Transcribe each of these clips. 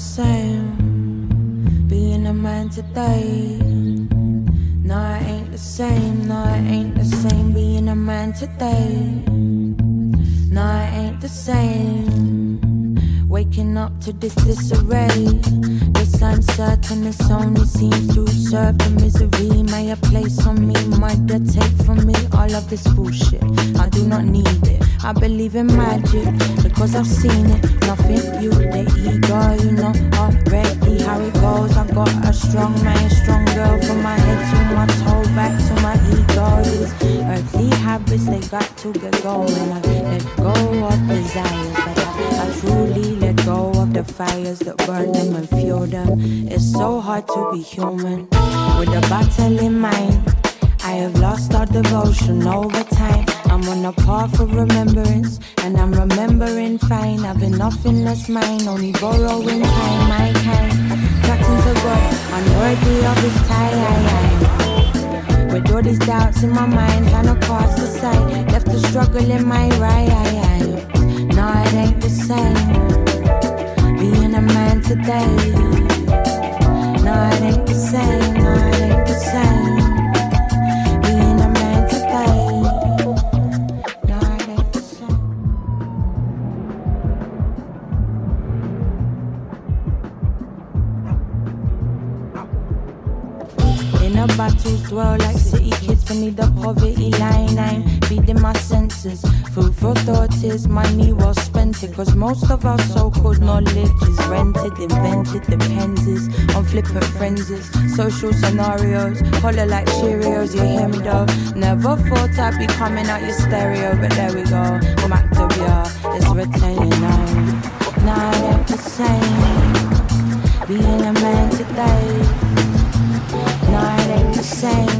same. Being a man today. No, I ain't the same. No, I ain't the same. Being a man today. No, I ain't the same. Waking up to this disarray. This uncertainness only seems to serve the misery. May a place on me, mother, take from me all of this bullshit. I do not need it. I believe in magic because I've seen it. Nothing you, the ego, you know already how it goes. I've got a strong man, strong girl from my head to my toe, back to my ego. These earthly habits, they got to get going. I let go of desires, but I, I truly let go of the fires that burn them and fuel them. It's so hard to be human with a battle in mind. I have lost all devotion over time. I'm on a path of remembrance, and I'm remembering fine. I've been nothing less mine, only borrowing time, my kind. Cutting to God, unworthy of his time. With all these doubts in my mind, trying to cast aside. Left to struggle in my right. No, it ain't the same. Being a man today. No, it ain't the same. No, A battles dwell like city kids beneath the poverty line. I'm feeding my senses. Food for thought is money well spent. It cause most of our so called knowledge is rented, invented, depends on flippant frenzies. Social scenarios, holler like Cheerios, you hear me though. Never thought I'd be coming out your stereo, but there we go. Mac to it's retaining now. It the same. Being a man today. Same.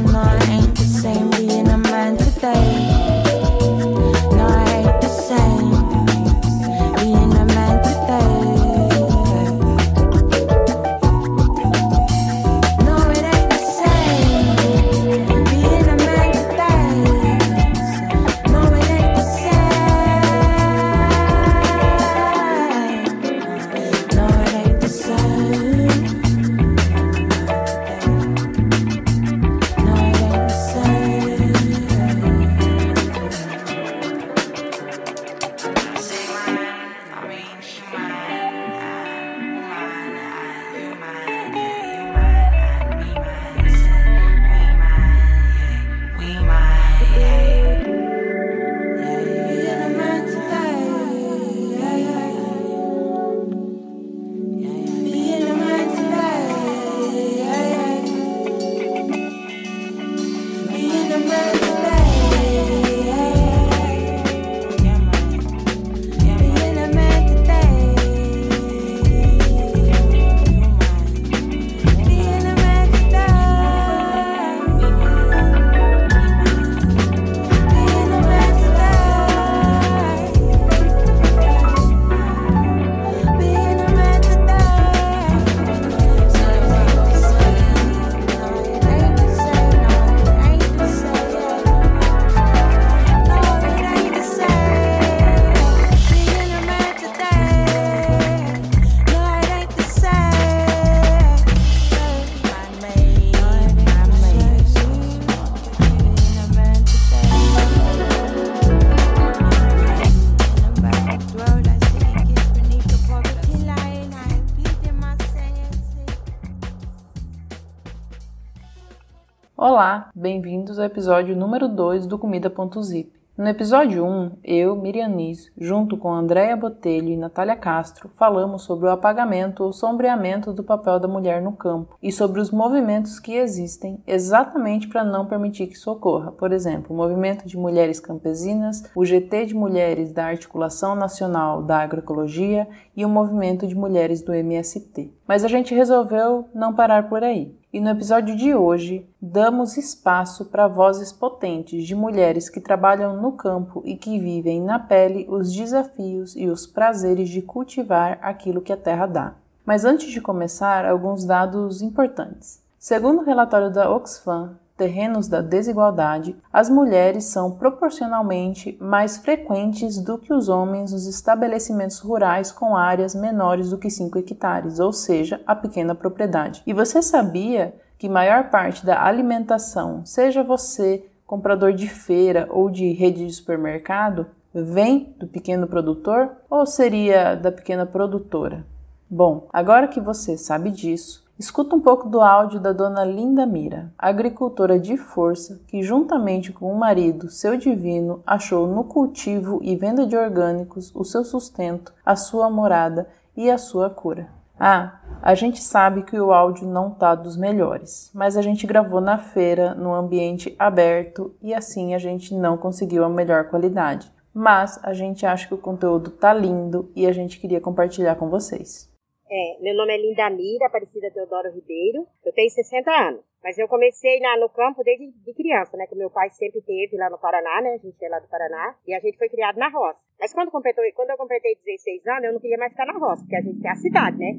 Bem-vindos ao episódio número 2 do Comida.zip. No episódio 1, eu, Miriam Nis, junto com Andréa Botelho e Natália Castro, falamos sobre o apagamento ou sombreamento do papel da mulher no campo e sobre os movimentos que existem exatamente para não permitir que isso ocorra. Por exemplo, o Movimento de Mulheres Campesinas, o GT de Mulheres da Articulação Nacional da Agroecologia e o Movimento de Mulheres do MST. Mas a gente resolveu não parar por aí. E no episódio de hoje, damos espaço para vozes potentes de mulheres que trabalham no campo e que vivem na pele os desafios e os prazeres de cultivar aquilo que a terra dá. Mas antes de começar, alguns dados importantes. Segundo o relatório da Oxfam, terrenos da desigualdade, as mulheres são proporcionalmente mais frequentes do que os homens nos estabelecimentos rurais com áreas menores do que 5 hectares, ou seja, a pequena propriedade. E você sabia que maior parte da alimentação, seja você comprador de feira ou de rede de supermercado, vem do pequeno produtor ou seria da pequena produtora? Bom, agora que você sabe disso, escuta um pouco do áudio da dona Linda Mira, agricultora de força que, juntamente com o marido, seu divino, achou no cultivo e venda de orgânicos o seu sustento, a sua morada e a sua cura. Ah, a gente sabe que o áudio não tá dos melhores, mas a gente gravou na feira, no ambiente aberto e assim a gente não conseguiu a melhor qualidade. Mas a gente acha que o conteúdo tá lindo e a gente queria compartilhar com vocês. É, meu nome é Linda Mira, Aparecida Teodoro Ribeiro. Eu tenho 60 anos. Mas eu comecei na, no campo desde de criança, né? Que meu pai sempre teve lá no Paraná, né? A gente é lá do Paraná. E a gente foi criado na roça. Mas quando, completou, quando eu completei 16 anos, eu não queria mais ficar na roça, porque a gente quer a cidade, né?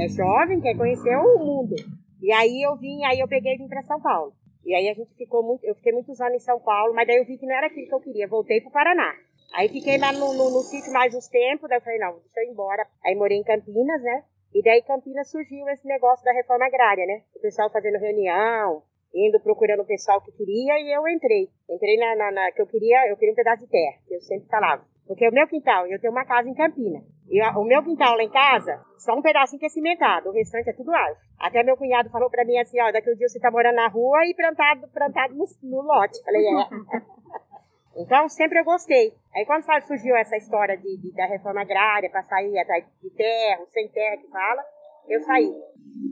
É jovem, quer conhecer o mundo. E aí eu vim, aí eu peguei e vim para São Paulo. E aí a gente ficou muito, eu fiquei muitos anos em São Paulo, mas daí eu vi que não era aquilo que eu queria. Voltei pro Paraná. Aí fiquei lá no, no, no sítio mais uns tempos, daí eu falei, não, deixa eu ir embora. Aí morei em Campinas, né? E daí Campinas surgiu esse negócio da reforma agrária, né? O pessoal fazendo reunião, indo procurando o pessoal que queria e eu entrei. Entrei na, na, na, que eu queria, eu queria um pedaço de terra, que eu sempre falava. Porque o meu quintal, eu tenho uma casa em Campinas. E o meu quintal lá em casa, só um pedacinho que é cimentado, o restante é tudo árvore. Até meu cunhado falou pra mim assim, ó, daqui um dia você tá morando na rua e plantado, plantado no, no lote. Falei, é. Então, sempre eu gostei. Aí, quando surgiu essa história de, de da reforma agrária, para sair atrás de terra, sem terra que fala, eu saí.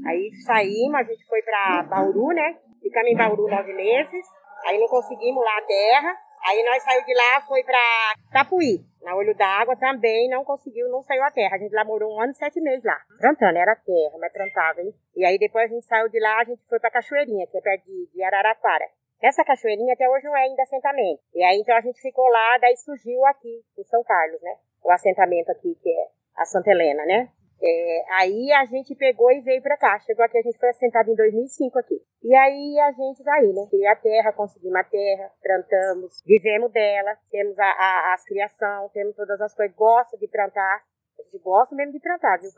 Aí saímos, a gente foi para Bauru, né? Ficamos em Bauru nove meses. Aí não conseguimos lá a terra. Aí nós saímos de lá, foi para Tapuí. Na Olho d'Água também não conseguiu, não saiu a terra. A gente lá morou um ano e sete meses lá. Plantando, era terra, mas plantava, hein? E aí depois a gente saiu de lá, a gente foi pra Cachoeirinha, que é perto de, de Araraquara. Essa cachoeirinha até hoje não é ainda assentamento. E aí então a gente ficou lá, daí surgiu aqui, em São Carlos, né? O assentamento aqui, que é a Santa Helena, né? É, aí a gente pegou e veio pra cá. Chegou aqui, a gente foi assentado em 2005 aqui. E aí a gente tá aí, né? Queria a terra, conseguimos a terra, plantamos, vivemos dela, temos a, a, as criação, temos todas as coisas, gosta de plantar. Gente gosta mesmo de plantar, viu?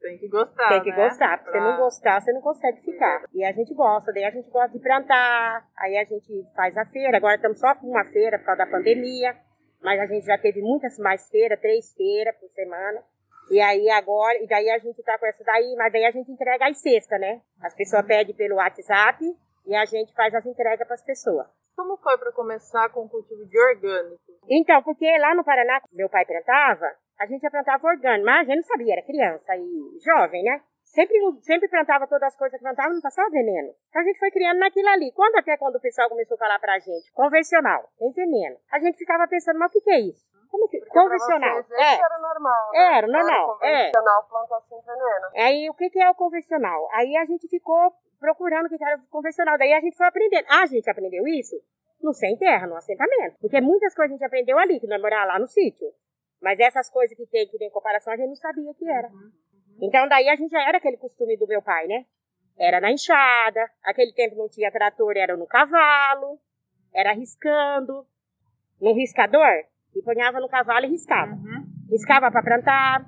Tem que gostar. Tem que né? gostar. Porque pra... se não gostar, você não consegue ficar. E a gente gosta, daí a gente gosta de plantar, aí a gente faz a feira. Agora estamos só com uma feira por causa da pandemia. Mas a gente já teve muitas mais feiras, três feiras por semana. E aí agora, e daí a gente tá com essa daí, mas daí a gente entrega as cestas, né? As pessoas pedem pelo WhatsApp e a gente faz as entregas para as pessoas. Como foi para começar com o cultivo de orgânico? Então, porque lá no Paraná, meu pai plantava, a gente já plantava orgânico, mas a gente não sabia, era criança e jovem, né? Sempre, sempre plantava todas as coisas que plantava, não passava veneno. Então a gente foi criando naquilo ali. Quando até quando o pessoal começou a falar pra gente, convencional, tem veneno, a gente ficava pensando, mas o que, que é isso? Como que, Porque convencional. Vocês, é. era normal. Né? Era normal. Era convencional, é. plantar sem veneno. Aí o que, que é o convencional? Aí a gente ficou procurando o que era convencional. Daí a gente foi aprendendo. Ah, a gente aprendeu isso no sem terra, no assentamento. Porque muitas coisas a gente aprendeu ali, que nós morávamos lá no sítio. Mas essas coisas que tem, que tem comparação, a gente não sabia que era. Uhum. Então, daí a gente já era aquele costume do meu pai, né? Era na enxada, aquele tempo não tinha trator, era no cavalo, era riscando, no riscador, e ponhava no cavalo e riscava. Uhum. Riscava para plantar,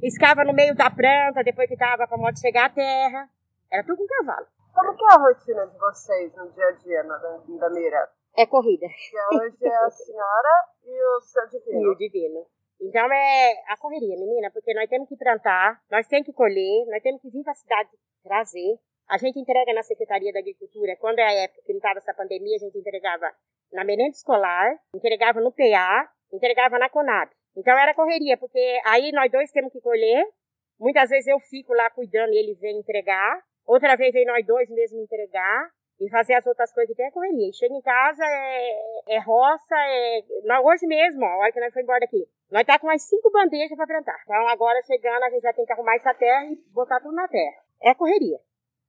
riscava no meio da planta, depois que tava para moto chegar à terra. Era tudo com cavalo. Como que é a rotina de vocês no dia a dia na, da Mira? É corrida. Que hoje é a senhora e o seu divino. E o divino. Então é a correria, menina, porque nós temos que plantar, nós temos que colher, nós temos que vir para a cidade trazer. A gente entrega na Secretaria da Agricultura, quando é a época que não estava essa pandemia, a gente entregava na merenda escolar, entregava no PA, entregava na Conab. Então era correria, porque aí nós dois temos que colher. Muitas vezes eu fico lá cuidando e ele vem entregar. Outra vez vem nós dois mesmo entregar e fazer as outras coisas que tem a correria. chega em casa, é, é roça, é... hoje mesmo, ó, a hora que nós fomos embora daqui, nós tá com umas cinco bandejas para plantar. Então agora chegando, a gente já tem que arrumar essa terra e botar tudo na terra. É correria,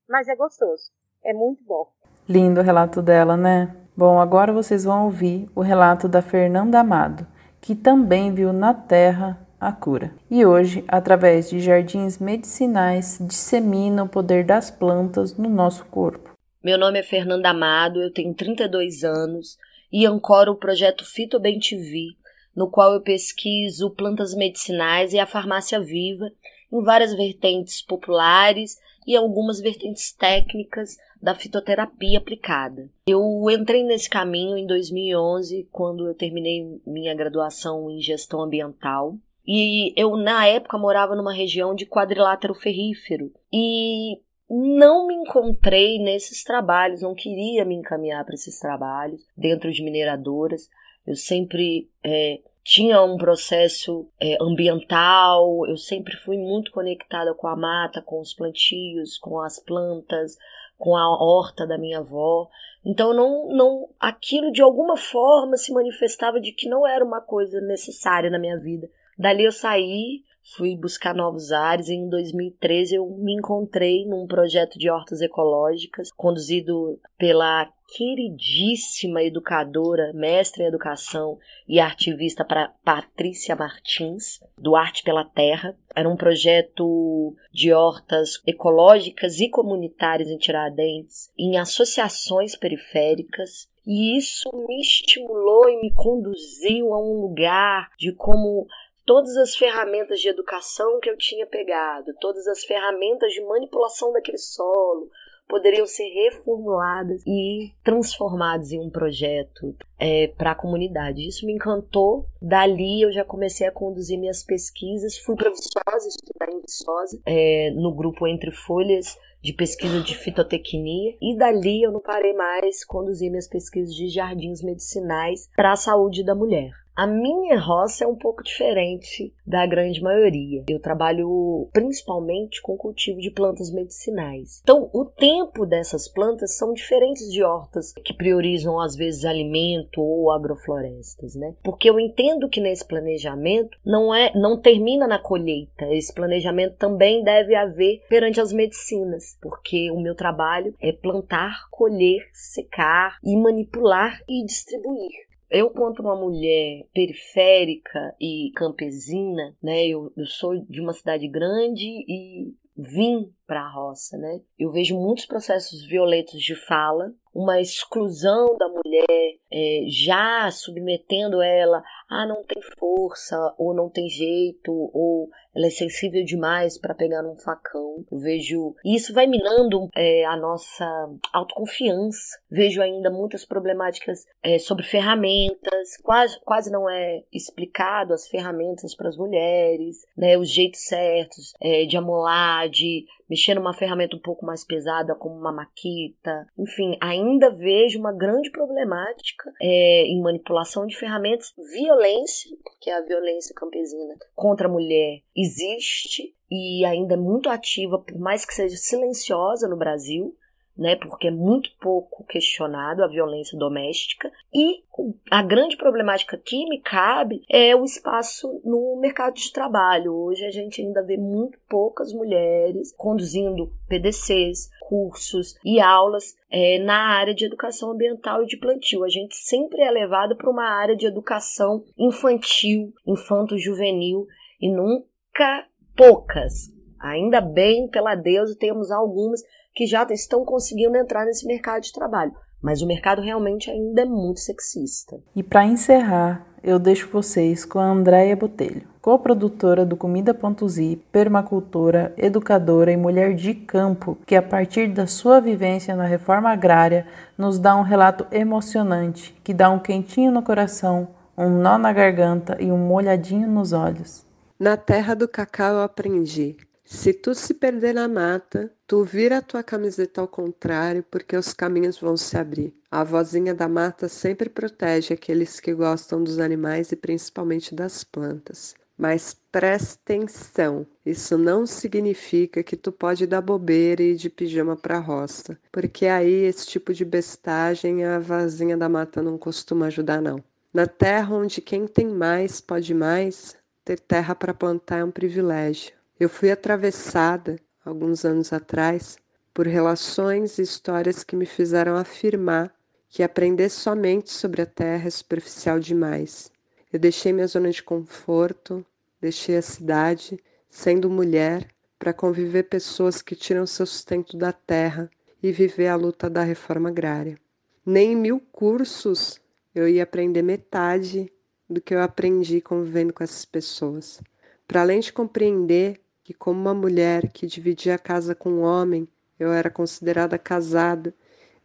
mas é gostoso. É muito bom. Lindo o relato dela, né? Bom, agora vocês vão ouvir o relato da Fernanda Amado, que também viu na terra a cura. E hoje, através de jardins medicinais, dissemina o poder das plantas no nosso corpo. Meu nome é Fernanda Amado, eu tenho 32 anos e ancoro o projeto Fito Bem TV, no qual eu pesquiso plantas medicinais e a farmácia viva em várias vertentes populares e algumas vertentes técnicas da fitoterapia aplicada. Eu entrei nesse caminho em 2011, quando eu terminei minha graduação em gestão ambiental. E eu, na época, morava numa região de quadrilátero ferrífero. E não me encontrei nesses trabalhos, não queria me encaminhar para esses trabalhos dentro de mineradoras. Eu sempre é, tinha um processo é, ambiental, eu sempre fui muito conectada com a mata, com os plantios, com as plantas, com a horta da minha avó. Então não, não, aquilo de alguma forma se manifestava de que não era uma coisa necessária na minha vida. Dali eu saí, fui buscar novos ares em 2013 eu me encontrei num projeto de hortas ecológicas conduzido pela queridíssima educadora, mestre em educação e ativista para Patrícia Martins, do Arte pela Terra. Era um projeto de hortas ecológicas e comunitárias em Tiradentes, em associações periféricas. E isso me estimulou e me conduziu a um lugar de como todas as ferramentas de educação que eu tinha pegado, todas as ferramentas de manipulação daquele solo, poderiam ser reformuladas e transformadas em um projeto é, para a comunidade. Isso me encantou. Dali eu já comecei a conduzir minhas pesquisas. Fui para Viçosa, estudar em Viçosa, é, no grupo Entre Folhas de pesquisa de fitotecnia e dali eu não parei mais conduzir minhas pesquisas de jardins medicinais para a saúde da mulher. A minha roça é um pouco diferente da grande maioria. Eu trabalho principalmente com cultivo de plantas medicinais. Então, o tempo dessas plantas são diferentes de hortas que priorizam às vezes alimento ou agroflorestas, né? Porque eu entendo que nesse planejamento não é, não termina na colheita. Esse planejamento também deve haver perante as medicinas, porque o meu trabalho é plantar, colher, secar e manipular e distribuir. Eu, quanto uma mulher periférica e campesina, né, eu, eu sou de uma cidade grande e vim para a roça, né? Eu vejo muitos processos violentos de fala, uma exclusão da mulher, é, já submetendo ela a não tem força, ou não tem jeito, ou ela é sensível demais para pegar num facão. Eu vejo. Isso vai minando é, a nossa autoconfiança. Vejo ainda muitas problemáticas é, sobre ferramentas, quase, quase não é explicado as ferramentas para as mulheres, né? Os jeitos certos é, de amolar, de mexer numa ferramenta um pouco mais pesada, como uma maquita. Enfim, ainda vejo uma grande problemática é, em manipulação de ferramentas, violência, que é a violência campesina contra a mulher existe e ainda é muito ativa, por mais que seja silenciosa no Brasil né, porque é muito pouco questionado a violência doméstica. E a grande problemática que me cabe é o espaço no mercado de trabalho. Hoje a gente ainda vê muito poucas mulheres conduzindo PDCs, cursos e aulas é, na área de educação ambiental e de plantio. A gente sempre é levado para uma área de educação infantil, infanto-juvenil e nunca poucas. Ainda bem, pela deusa, temos algumas que já estão conseguindo entrar nesse mercado de trabalho. Mas o mercado realmente ainda é muito sexista. E para encerrar, eu deixo vocês com a Andréia Botelho, coprodutora do Comida.zi, permacultora, educadora e mulher de campo, que a partir da sua vivência na reforma agrária nos dá um relato emocionante, que dá um quentinho no coração, um nó na garganta e um molhadinho nos olhos. Na terra do cacau eu aprendi se tu se perder na mata, tu vira a tua camiseta ao contrário, porque os caminhos vão se abrir. A vozinha da mata sempre protege aqueles que gostam dos animais e principalmente das plantas. Mas preste atenção, isso não significa que tu pode dar bobeira e ir de pijama para a roça, porque aí esse tipo de bestagem a vozinha da mata não costuma ajudar não. Na terra onde quem tem mais pode mais, ter terra para plantar é um privilégio. Eu fui atravessada, alguns anos atrás, por relações e histórias que me fizeram afirmar que aprender somente sobre a Terra é superficial demais. Eu deixei minha zona de conforto, deixei a cidade, sendo mulher, para conviver pessoas que tiram seu sustento da terra e viver a luta da reforma agrária. Nem em mil cursos eu ia aprender metade do que eu aprendi convivendo com essas pessoas. Para além de compreender que, como uma mulher que dividia a casa com um homem, eu era considerada casada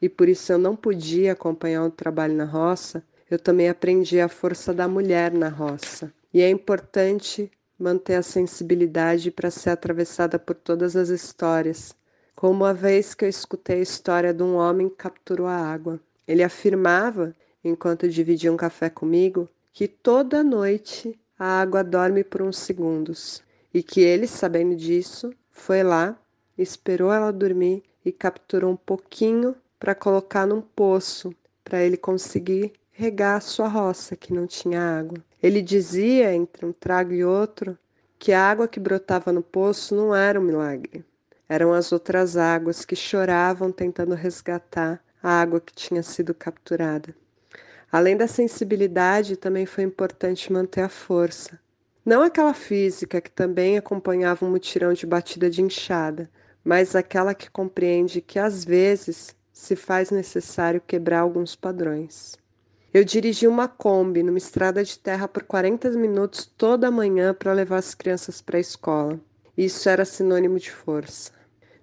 e por isso eu não podia acompanhar o trabalho na roça, eu também aprendi a força da mulher na roça. E é importante manter a sensibilidade para ser atravessada por todas as histórias. Como uma vez que eu escutei a história de um homem que capturou a água. Ele afirmava, enquanto dividia um café comigo, que toda noite a água dorme por uns segundos e que ele, sabendo disso, foi lá, esperou ela dormir e capturou um pouquinho para colocar num poço para ele conseguir regar a sua roça que não tinha água. Ele dizia, entre um trago e outro, que a água que brotava no poço não era um milagre. Eram as outras águas que choravam tentando resgatar a água que tinha sido capturada. Além da sensibilidade, também foi importante manter a força. Não aquela física que também acompanhava um mutirão de batida de enxada, mas aquela que compreende que às vezes se faz necessário quebrar alguns padrões. Eu dirigi uma Kombi numa estrada de terra por 40 minutos toda manhã para levar as crianças para a escola. Isso era sinônimo de força.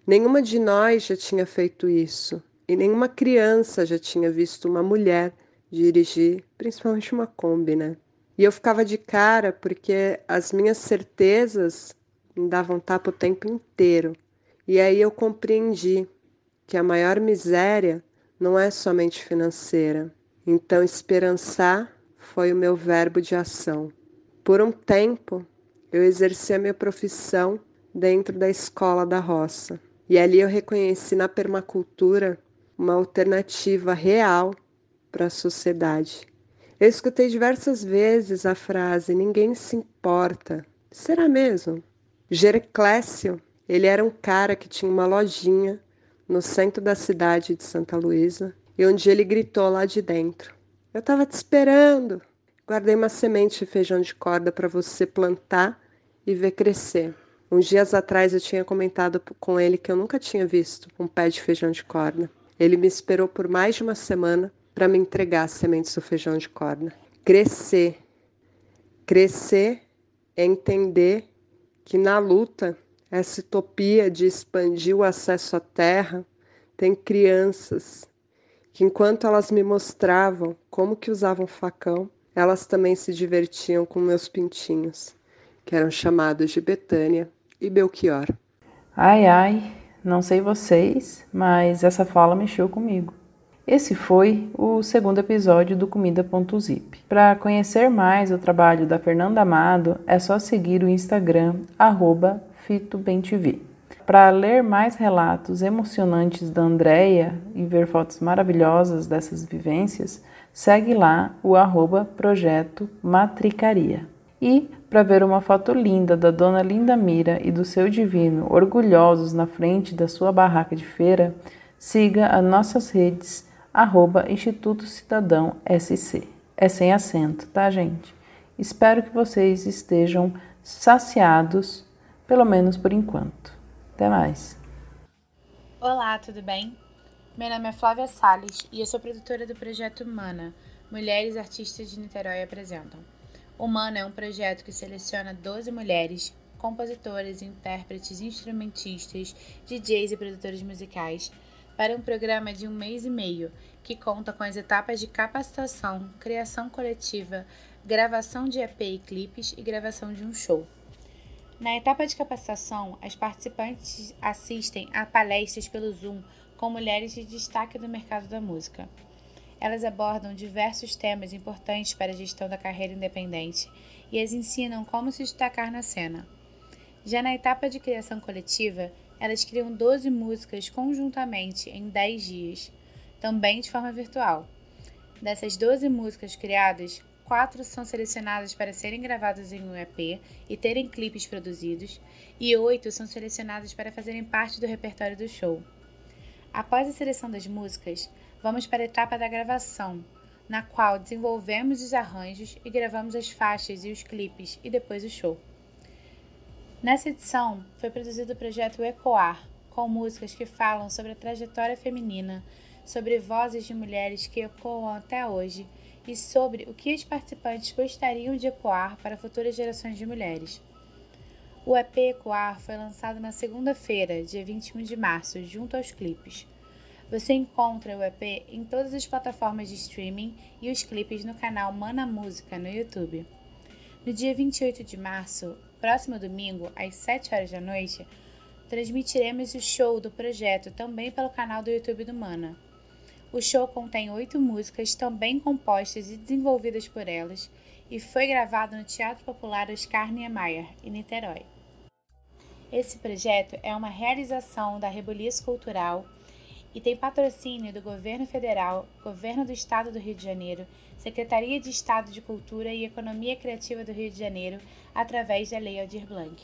Nenhuma de nós já tinha feito isso, e nenhuma criança já tinha visto uma mulher dirigir, principalmente uma Kombi, né? E eu ficava de cara porque as minhas certezas me davam tapa o tempo inteiro. E aí eu compreendi que a maior miséria não é somente financeira, então, esperançar foi o meu verbo de ação. Por um tempo, eu exerci a minha profissão dentro da escola da roça. E ali eu reconheci na permacultura uma alternativa real para a sociedade. Eu escutei diversas vezes a frase: ninguém se importa. Será mesmo? Gerclésio, ele era um cara que tinha uma lojinha no centro da cidade de Santa Luísa e um dia ele gritou lá de dentro: Eu estava te esperando. Guardei uma semente de feijão de corda para você plantar e ver crescer. Uns dias atrás eu tinha comentado com ele que eu nunca tinha visto um pé de feijão de corda. Ele me esperou por mais de uma semana para me entregar as sementes do feijão de corda. Crescer. Crescer é entender que na luta, essa utopia de expandir o acesso à terra, tem crianças que enquanto elas me mostravam como que usavam facão, elas também se divertiam com meus pintinhos, que eram chamados de Betânia e Belchior. Ai, ai, não sei vocês, mas essa fala mexeu comigo. Esse foi o segundo episódio do Comida.zip. Para conhecer mais o trabalho da Fernanda Amado, é só seguir o Instagram, FitoBemTV. Para ler mais relatos emocionantes da Andrea e ver fotos maravilhosas dessas vivências, segue lá o arroba projeto Matricaria. E para ver uma foto linda da Dona Linda Mira e do seu divino orgulhosos na frente da sua barraca de feira, siga as nossas redes arroba Instituto Cidadão SC. É sem acento, tá, gente? Espero que vocês estejam saciados, pelo menos por enquanto. Até mais. Olá, tudo bem? Meu nome é Flávia Salles e eu sou produtora do projeto Humana, Mulheres Artistas de Niterói apresentam. Humana é um projeto que seleciona 12 mulheres, compositoras, intérpretes, instrumentistas, DJs e produtores musicais para um programa de um mês e meio que conta com as etapas de capacitação, criação coletiva, gravação de EP e clipes e gravação de um show. Na etapa de capacitação, as participantes assistem a palestras pelo Zoom com mulheres de destaque do mercado da música. Elas abordam diversos temas importantes para a gestão da carreira independente e as ensinam como se destacar na cena. Já na etapa de criação coletiva, elas criam 12 músicas conjuntamente em 10 dias, também de forma virtual. Dessas 12 músicas criadas, quatro são selecionadas para serem gravadas em um EP e terem clipes produzidos, e oito são selecionadas para fazerem parte do repertório do show. Após a seleção das músicas, vamos para a etapa da gravação, na qual desenvolvemos os arranjos e gravamos as faixas e os clipes e depois o show. Nessa edição, foi produzido o projeto Ecoar, com músicas que falam sobre a trajetória feminina, sobre vozes de mulheres que ecoam até hoje e sobre o que os participantes gostariam de ecoar para futuras gerações de mulheres. O EP Ecoar foi lançado na segunda-feira, dia 21 de março, junto aos clipes. Você encontra o EP em todas as plataformas de streaming e os clipes no canal Mana Música no YouTube. No dia 28 de março, próximo domingo, às 7 horas da noite, transmitiremos o show do projeto também pelo canal do YouTube do Mana. O show contém oito músicas também compostas e desenvolvidas por elas e foi gravado no Teatro Popular Oscar Niemeyer, em Niterói. Esse projeto é uma realização da Reboliço Cultural e tem patrocínio do Governo Federal, Governo do Estado do Rio de Janeiro, Secretaria de Estado de Cultura e Economia Criativa do Rio de Janeiro, através da Lei Aldir Blanc.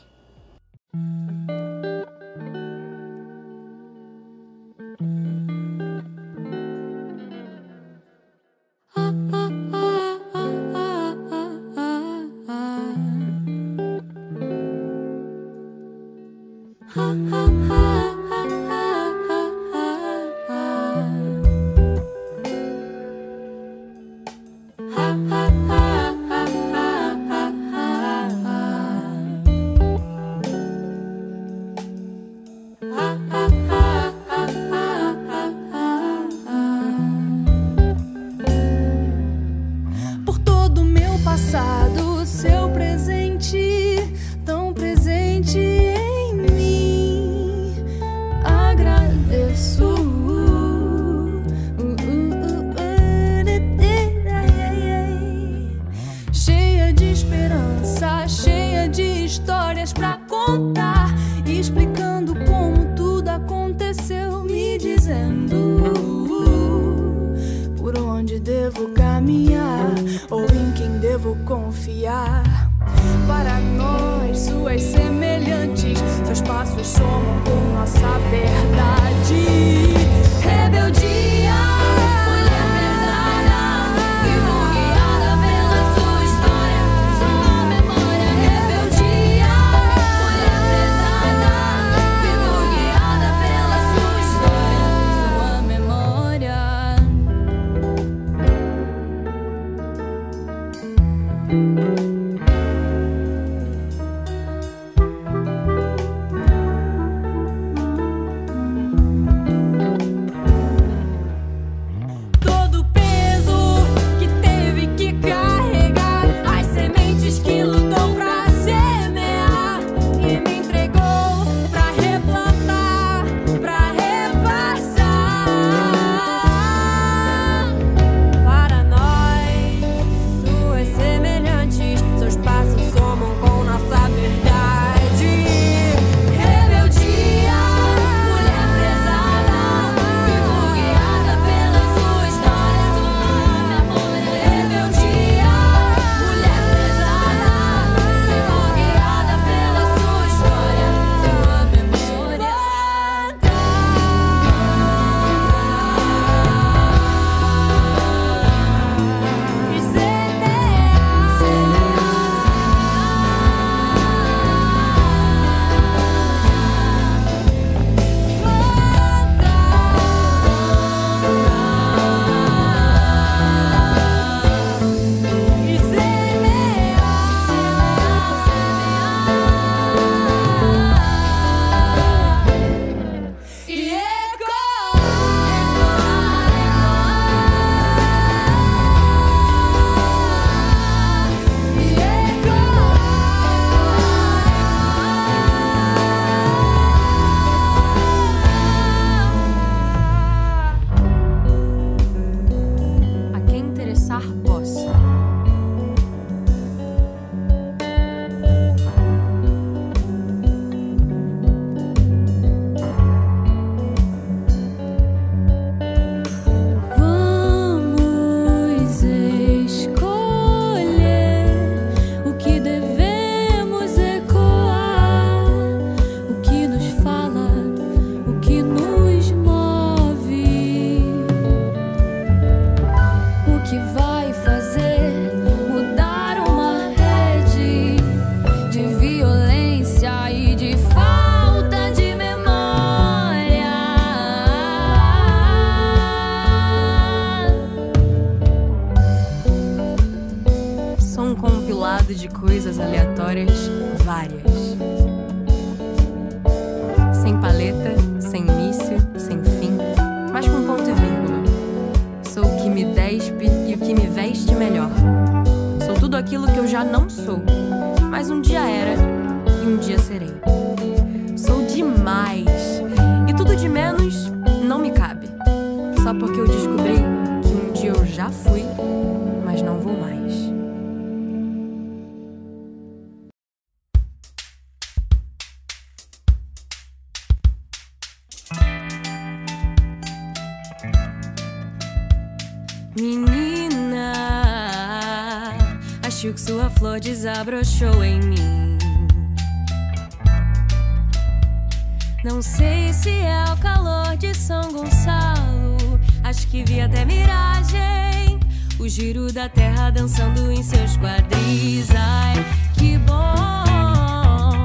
o giro da terra dançando em seus quadris. Ai, que bom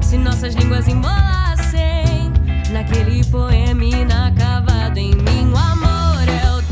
se nossas línguas embolassem naquele poema inacabado em mim. O amor é o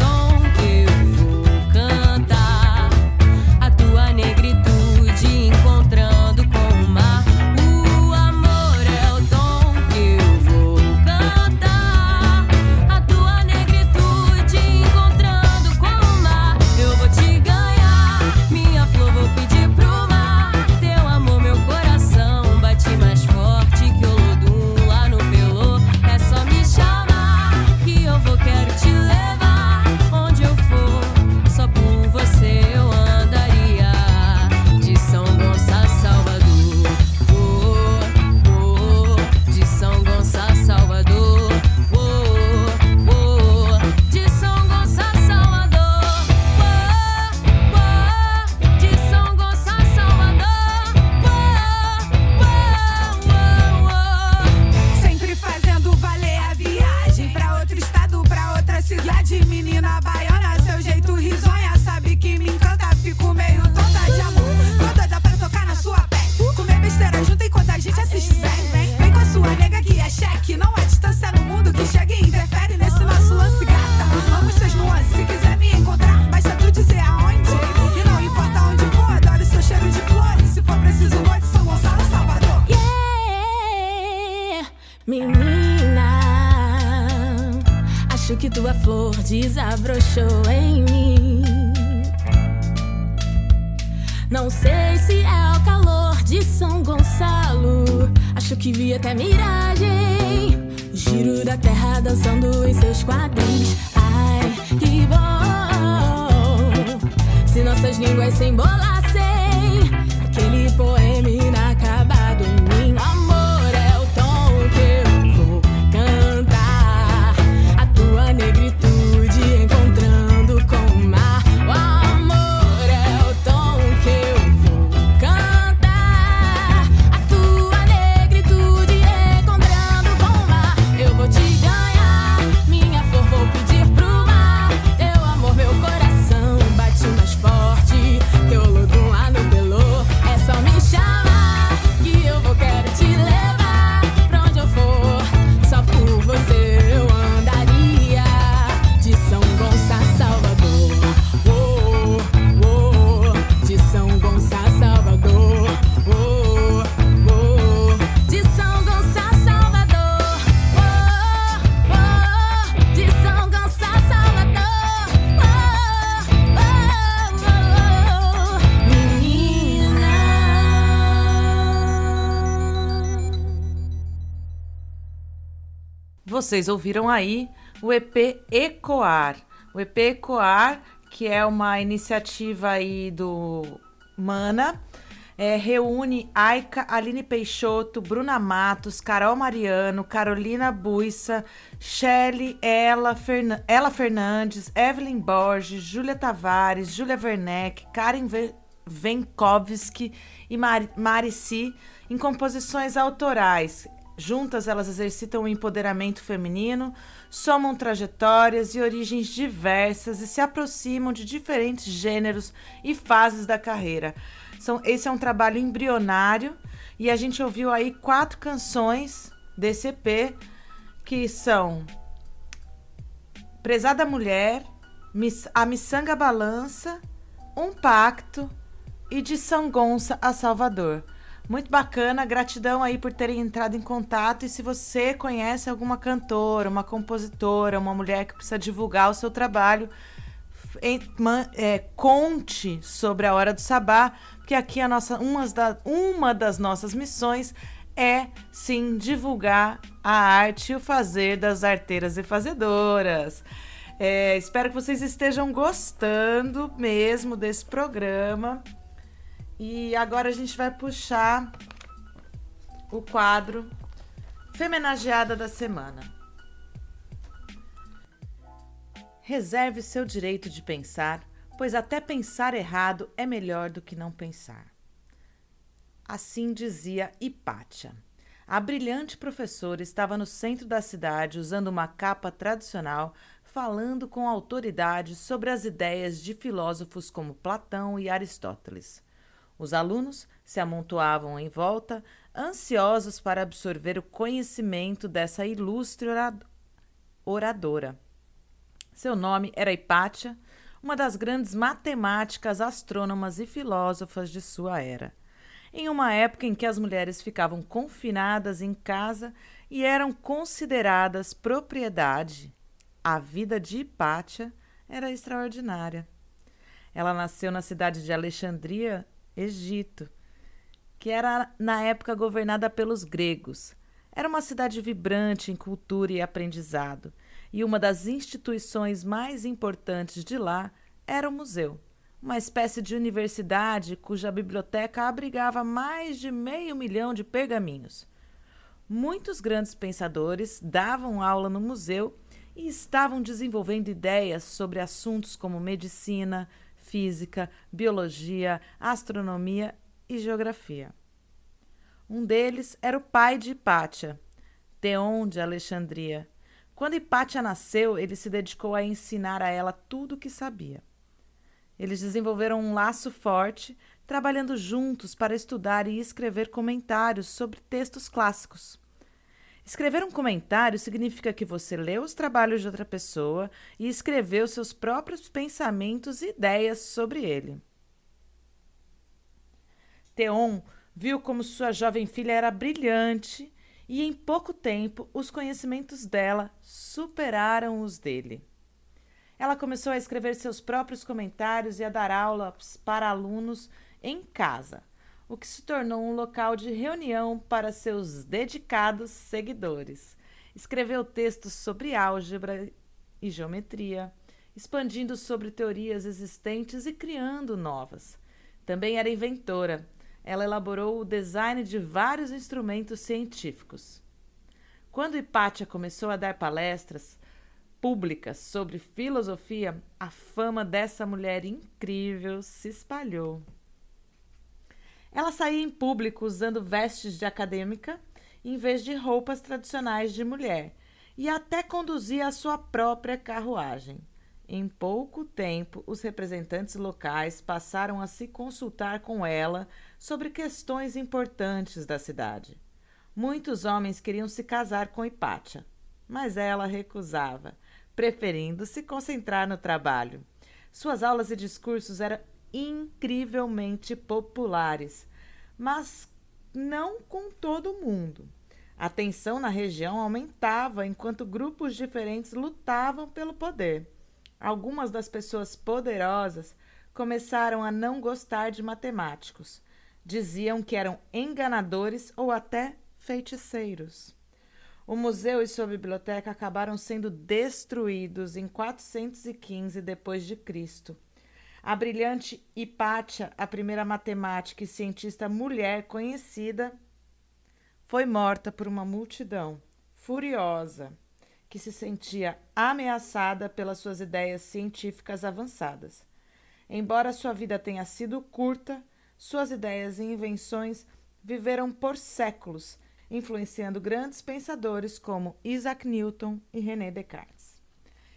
vocês ouviram aí o EP Ecoar. O EP Ecoar, que é uma iniciativa aí do Mana, é, reúne Aika, Aline Peixoto, Bruna Matos, Carol Mariano, Carolina Buissa, Shelly, ela, Fernan ela Fernandes, Evelyn Borges, Júlia Tavares, Júlia Werneck, Karen v Venkovski e Mar Marici em composições autorais. Juntas, elas exercitam o empoderamento feminino, somam trajetórias e origens diversas e se aproximam de diferentes gêneros e fases da carreira. São, esse é um trabalho embrionário e a gente ouviu aí quatro canções desse EP que são Prezada Mulher, A Missanga Balança, Um Pacto e De São Gonça a Salvador. Muito bacana, gratidão aí por terem entrado em contato. E se você conhece alguma cantora, uma compositora, uma mulher que precisa divulgar o seu trabalho, é, conte sobre a Hora do Sabá, porque aqui a nossa, uma, da, uma das nossas missões é sim divulgar a arte e o fazer das arteiras e fazedoras. É, espero que vocês estejam gostando mesmo desse programa. E agora a gente vai puxar o quadro Femenageada da Semana. Reserve seu direito de pensar, pois até pensar errado é melhor do que não pensar. Assim dizia Hipátia. A brilhante professora estava no centro da cidade usando uma capa tradicional, falando com autoridade sobre as ideias de filósofos como Platão e Aristóteles. Os alunos se amontoavam em volta, ansiosos para absorver o conhecimento dessa ilustre oradora. Seu nome era Hipátia, uma das grandes matemáticas, astrônomas e filósofas de sua era. Em uma época em que as mulheres ficavam confinadas em casa e eram consideradas propriedade, a vida de Hipátia era extraordinária. Ela nasceu na cidade de Alexandria, Egito, que era na época governada pelos gregos. Era uma cidade vibrante em cultura e aprendizado, e uma das instituições mais importantes de lá era o museu, uma espécie de universidade cuja biblioteca abrigava mais de meio milhão de pergaminhos. Muitos grandes pensadores davam aula no museu e estavam desenvolvendo ideias sobre assuntos como medicina, física, biologia, astronomia e geografia. Um deles era o pai de Hipátia, Teon de Alexandria. Quando Hipátia nasceu, ele se dedicou a ensinar a ela tudo o que sabia. Eles desenvolveram um laço forte, trabalhando juntos para estudar e escrever comentários sobre textos clássicos. Escrever um comentário significa que você leu os trabalhos de outra pessoa e escreveu seus próprios pensamentos e ideias sobre ele. Theon viu como sua jovem filha era brilhante e, em pouco tempo, os conhecimentos dela superaram os dele. Ela começou a escrever seus próprios comentários e a dar aulas para alunos em casa o que se tornou um local de reunião para seus dedicados seguidores. Escreveu textos sobre álgebra e geometria, expandindo sobre teorias existentes e criando novas. Também era inventora. Ela elaborou o design de vários instrumentos científicos. Quando Hipátia começou a dar palestras públicas sobre filosofia, a fama dessa mulher incrível se espalhou. Ela saía em público usando vestes de acadêmica em vez de roupas tradicionais de mulher e até conduzia a sua própria carruagem. Em pouco tempo, os representantes locais passaram a se consultar com ela sobre questões importantes da cidade. Muitos homens queriam se casar com Hipátia, mas ela recusava, preferindo se concentrar no trabalho. Suas aulas e discursos eram incrivelmente populares, mas não com todo mundo. A tensão na região aumentava enquanto grupos diferentes lutavam pelo poder. Algumas das pessoas poderosas começaram a não gostar de matemáticos. Diziam que eram enganadores ou até feiticeiros. O museu e sua biblioteca acabaram sendo destruídos em 415 depois de Cristo a brilhante Hipátia, a primeira matemática e cientista mulher conhecida, foi morta por uma multidão furiosa que se sentia ameaçada pelas suas ideias científicas avançadas. Embora sua vida tenha sido curta, suas ideias e invenções viveram por séculos, influenciando grandes pensadores como Isaac Newton e René Descartes.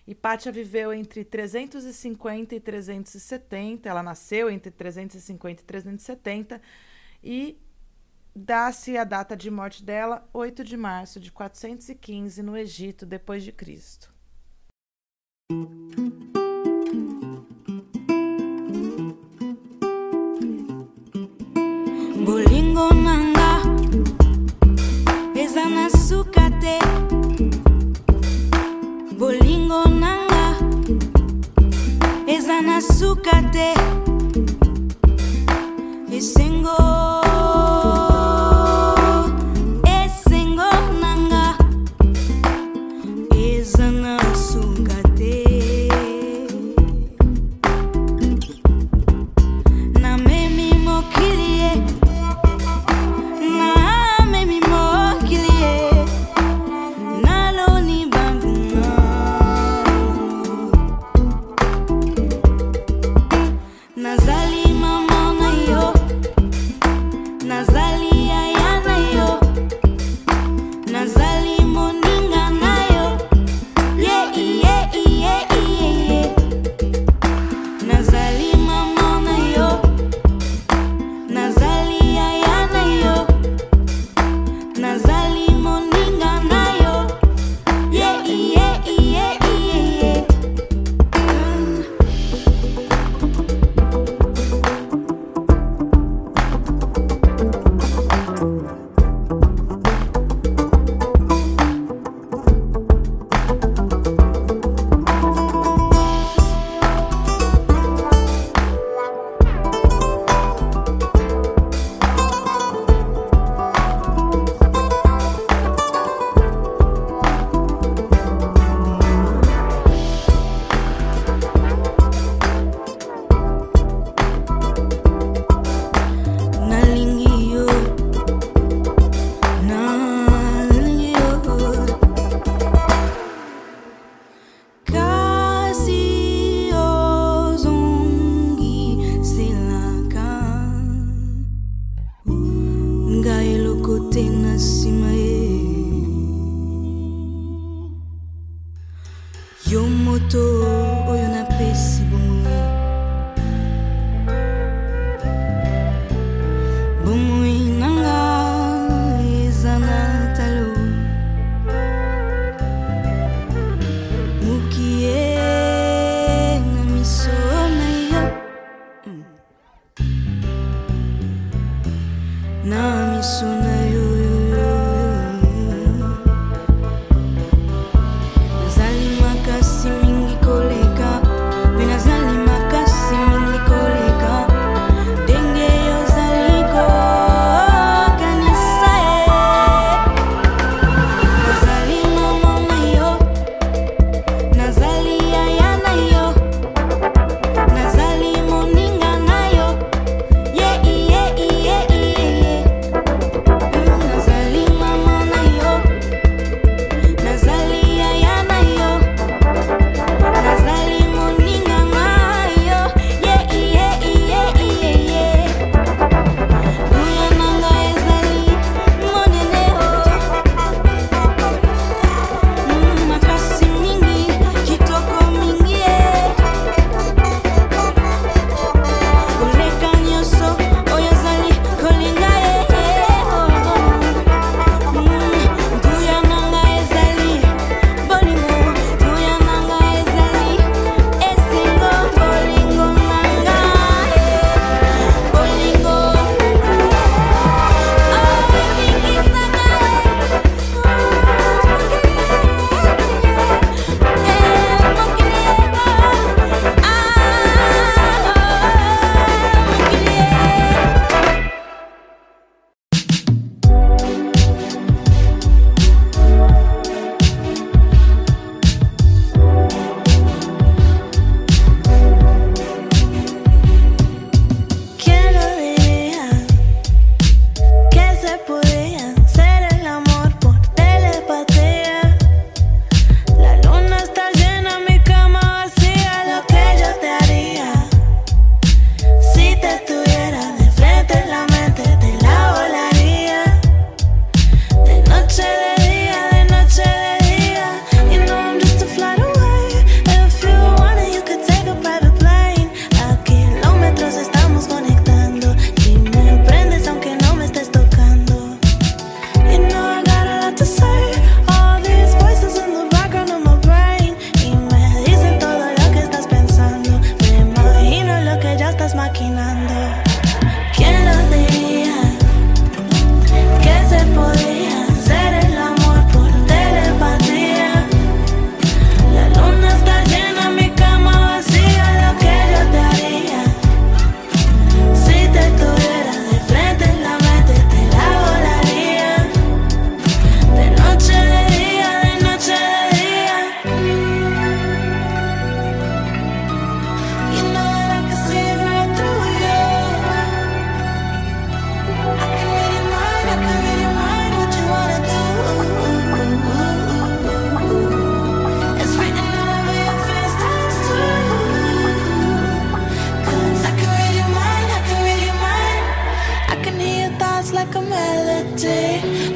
Hipátia viveu entre 350 e 370, ela nasceu entre 350 e 370 e dá-se a data de morte dela 8 de março de 415 no Egito depois de Cristo. bolingo nanga eza na suka te bolingo nanga eza na suka te. Esengo esengo te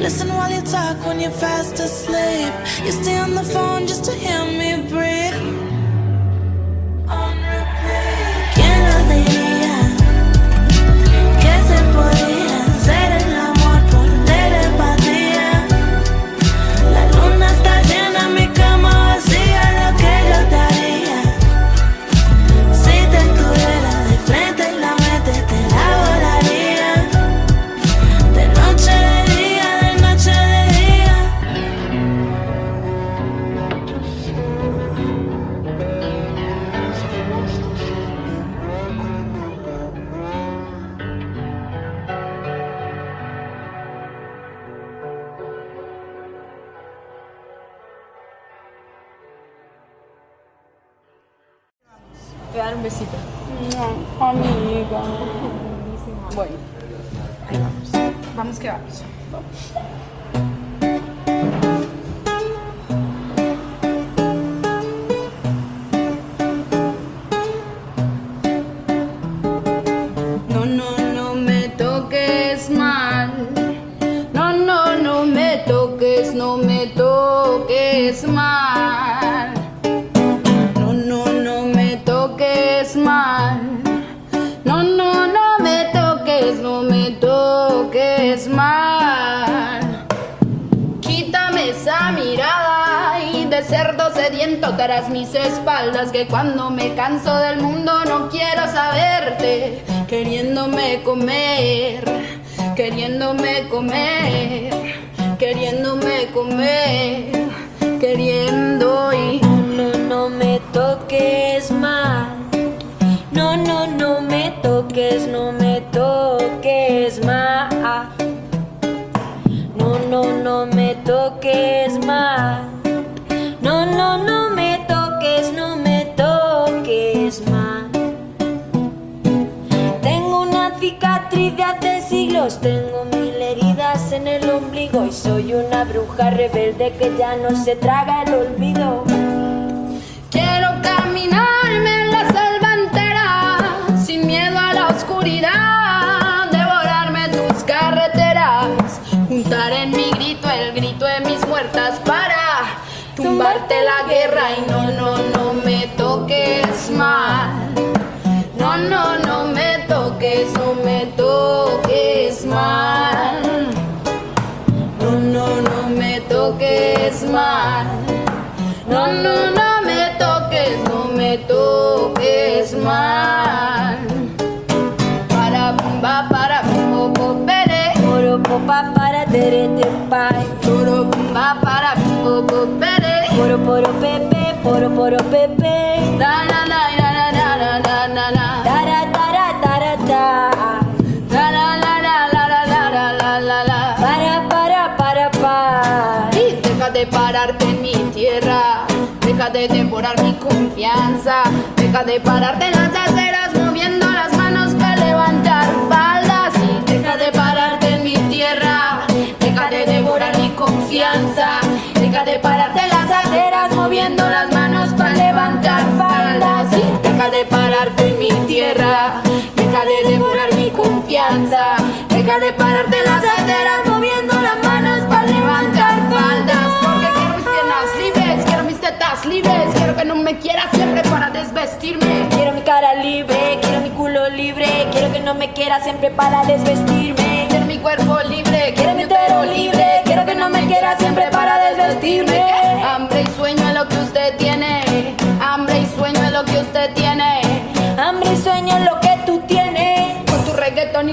Listen while you talk when you're fast asleep. You stay on the phone just to hear me breathe. Deja de pararte las aceras moviendo las manos para levantar faldas. Porque quiero mis piernas libres, quiero mis tetas libres. Quiero que no me quieras siempre para desvestirme. Quiero mi cara libre, quiero mi culo libre. Quiero que no me quieras siempre para desvestirme. Quiero mi cuerpo libre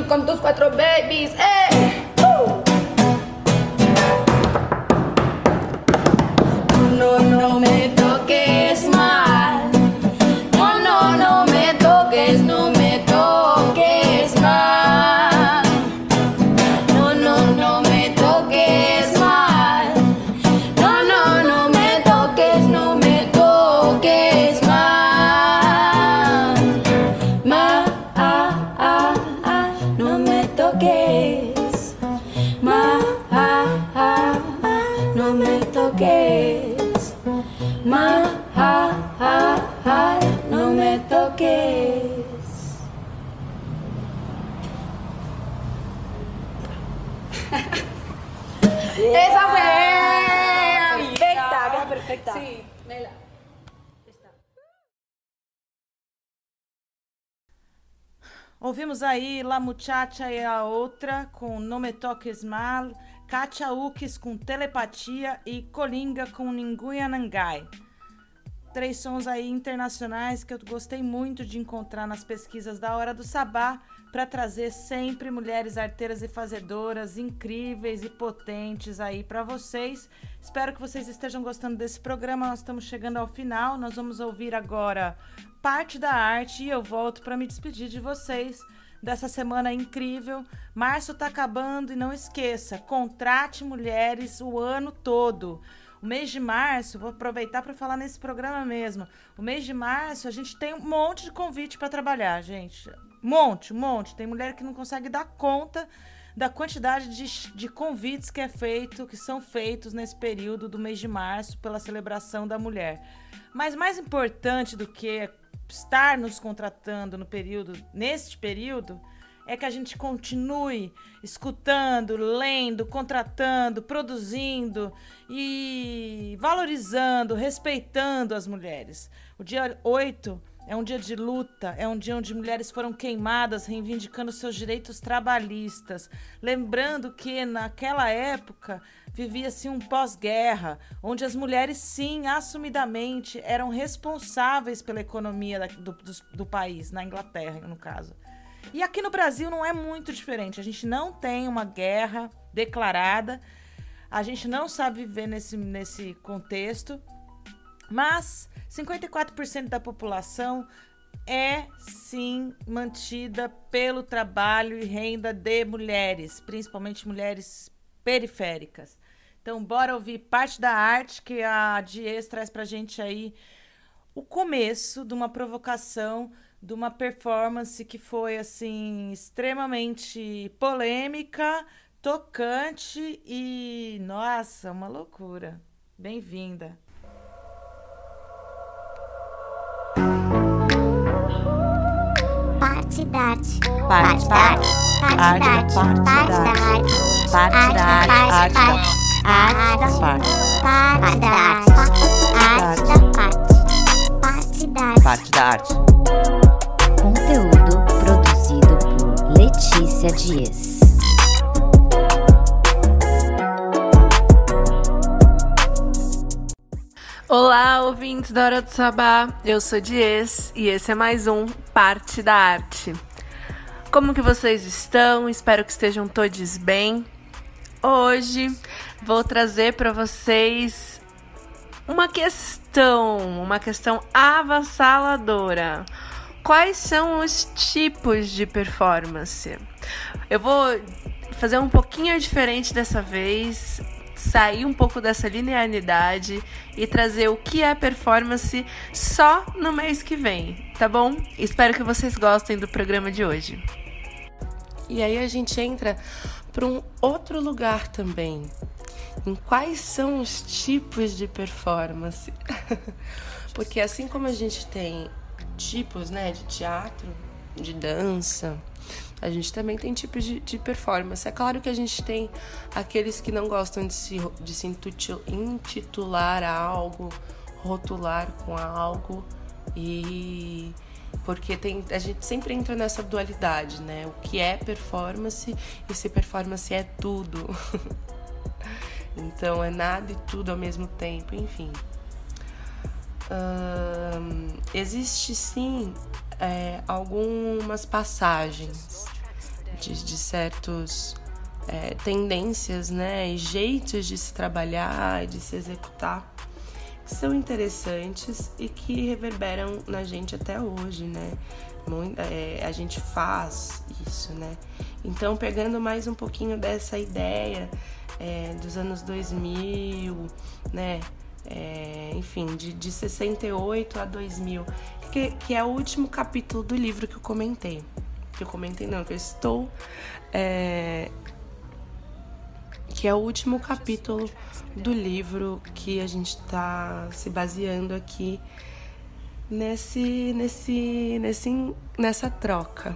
con tus cuatro babies. ¡Eh! Uh. No, no me Ouvimos aí La Muchacha e a Outra com No Me Toques Mal, Katia Ukis com Telepatia e Colinga com Ninguia Nangai. Três sons aí internacionais que eu gostei muito de encontrar nas pesquisas da Hora do Sabá para trazer sempre mulheres arteiras e fazedoras incríveis e potentes aí para vocês. Espero que vocês estejam gostando desse programa. Nós estamos chegando ao final. Nós vamos ouvir agora parte da arte e eu volto para me despedir de vocês dessa semana incrível. Março está acabando e não esqueça, contrate mulheres o ano todo. O mês de março, vou aproveitar para falar nesse programa mesmo. O mês de março a gente tem um monte de convite para trabalhar, gente. Monte, monte. Tem mulher que não consegue dar conta da quantidade de, de convites que é feito, que são feitos nesse período do mês de março pela celebração da mulher. Mas mais importante do que estar nos contratando no período, neste período, é que a gente continue escutando, lendo, contratando, produzindo e valorizando, respeitando as mulheres. O dia 8 é um dia de luta, é um dia onde mulheres foram queimadas reivindicando seus direitos trabalhistas. Lembrando que naquela época vivia-se um pós-guerra, onde as mulheres, sim, assumidamente, eram responsáveis pela economia do, do, do país, na Inglaterra, no caso. E aqui no Brasil não é muito diferente. A gente não tem uma guerra declarada, a gente não sabe viver nesse, nesse contexto, mas 54% da população é sim mantida pelo trabalho e renda de mulheres, principalmente mulheres periféricas. Então, bora ouvir parte da arte que a Dias traz pra gente aí o começo de uma provocação de uma performance que foi assim extremamente polêmica, tocante e nossa, uma loucura. Bem-vinda. Parte da arte. Parte da arte. Parte da arte. Parte da arte. Parte da arte. Arte da arte. Parte. Parte da arte. Arte da parte. Parte da arte. Parte da arte. Conteúdo produzido por Letícia Dias. Olá, ouvintes da Hora do Sabá. Eu sou Dias e esse é mais um Parte da Arte. Como que vocês estão? Espero que estejam todos bem. Hoje vou trazer para vocês uma questão, uma questão avassaladora. Quais são os tipos de performance? Eu vou fazer um pouquinho diferente dessa vez, sair um pouco dessa linearidade e trazer o que é performance só no mês que vem, tá bom? Espero que vocês gostem do programa de hoje. E aí a gente entra para um outro lugar também. Em quais são os tipos de performance? Porque assim como a gente tem tipos, né, de teatro, de dança, a gente também tem tipos de, de, performance. É claro que a gente tem aqueles que não gostam de se, de se intitular a algo, rotular com algo e porque tem, a gente sempre entra nessa dualidade, né? O que é performance e se performance é tudo. então é nada e tudo ao mesmo tempo, enfim. existe sim é, algumas passagens de, de certos é, tendências, né, e jeitos de se trabalhar, de se executar são interessantes e que reverberam na gente até hoje, né? É, a gente faz isso, né? Então, pegando mais um pouquinho dessa ideia é, dos anos 2000, né? É, enfim, de, de 68 a 2000, que, que é o último capítulo do livro que eu comentei. Que eu comentei, não, que eu estou. É, que é o último capítulo do livro que a gente está se baseando aqui nesse, nesse, nesse, nessa troca.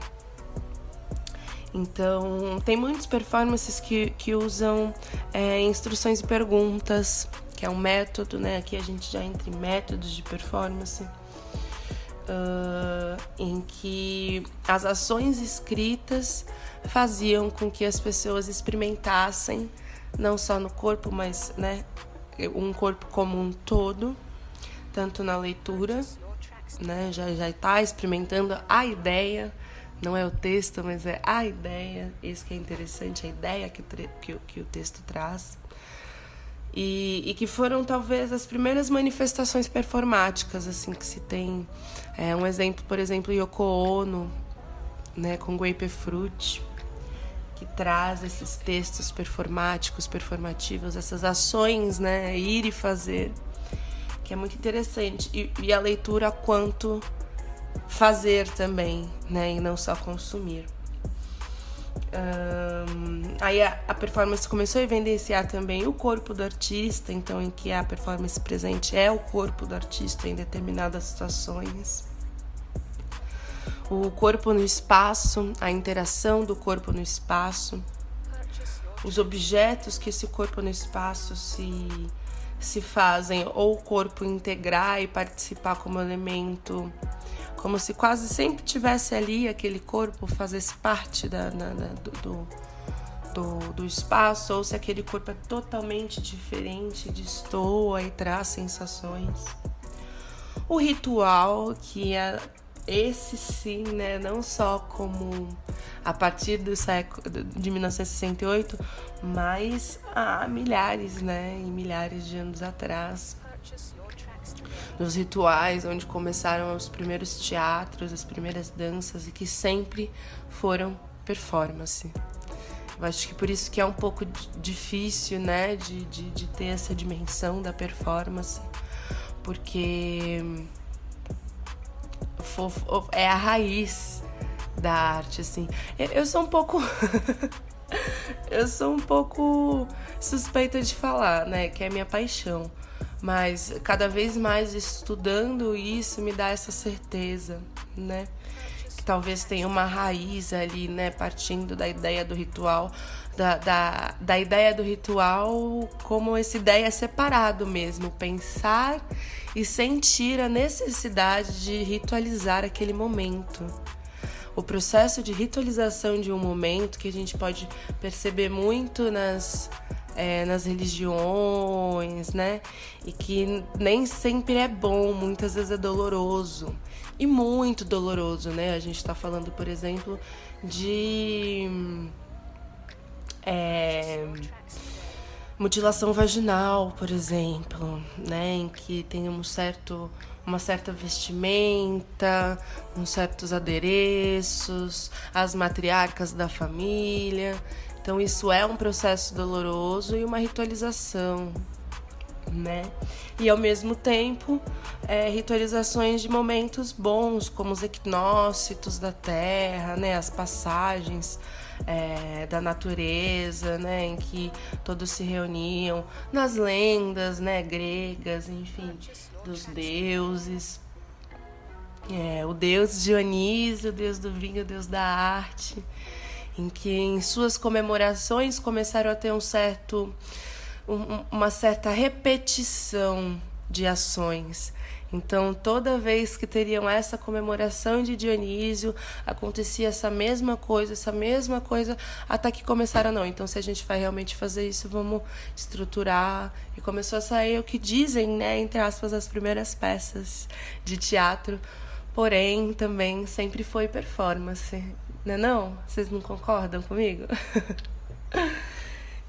Então, tem muitas performances que, que usam é, instruções e perguntas, que é um método, né? Aqui a gente já entra em métodos de performance, uh, em que as ações escritas faziam com que as pessoas experimentassem, não só no corpo, mas né, um corpo como um todo, tanto na leitura, né? Já já está experimentando a ideia não é o texto, mas é a ideia. Isso que é interessante, a ideia que, que, que o texto traz. E, e, que foram talvez as primeiras manifestações performáticas assim que se tem. É, um exemplo, por exemplo, Yoko Ono, né, com Grapefruit, que traz esses textos performáticos, performativos, essas ações, né, ir e fazer, que é muito interessante. E, e a leitura quanto fazer também, né? E não só consumir. Um, aí a, a, performance começou a evidenciar também o corpo do artista, então em que a performance presente é o corpo do artista em determinadas situações. O corpo no espaço, a interação do corpo no espaço, os objetos que esse corpo no espaço se, se fazem, ou o corpo integrar e participar como elemento como se quase sempre tivesse ali aquele corpo fazesse parte da, da, da do, do, do, espaço, ou se aquele corpo é totalmente diferente, destoa e traz sensações. O ritual, que é esse sim, né, não só como a partir do século de 1968, mas há milhares, né, e milhares de anos atrás nos rituais onde começaram os primeiros teatros, as primeiras danças e que sempre foram performance. Eu acho que por isso que é um pouco difícil, né, de, de, de ter essa dimensão da performance, porque é a raiz da arte, assim. Eu sou um pouco. eu sou um pouco suspeita de falar, né? Que é a minha paixão mas cada vez mais estudando isso me dá essa certeza, né? Que talvez tenha uma raiz ali, né? Partindo da ideia do ritual, da, da, da ideia do ritual como essa ideia separado mesmo, pensar e sentir a necessidade de ritualizar aquele momento. O processo de ritualização de um momento que a gente pode perceber muito nas é, nas religiões, né? E que nem sempre é bom, muitas vezes é doloroso. E muito doloroso, né? A gente está falando, por exemplo, de. É, mutilação vaginal, por exemplo, né, em que tem um certo, uma certa vestimenta, uns certos adereços, as matriarcas da família. Então isso é um processo doloroso e uma ritualização, né? E ao mesmo tempo, é, ritualizações de momentos bons, como os equinócitos da terra, né? As passagens é, da natureza, né? Em que todos se reuniam, nas lendas, né? Gregas, enfim, dos deuses. É, o deus Dionísio, o deus do vinho, o deus da arte em que em suas comemorações começaram a ter um certo, um, uma certa repetição de ações. Então, toda vez que teriam essa comemoração de Dionísio, acontecia essa mesma coisa, essa mesma coisa, até que começaram, não, então se a gente vai realmente fazer isso, vamos estruturar. E começou a sair o que dizem, né, entre aspas, as primeiras peças de teatro. Porém, também sempre foi performance. Não é não? Vocês não concordam comigo?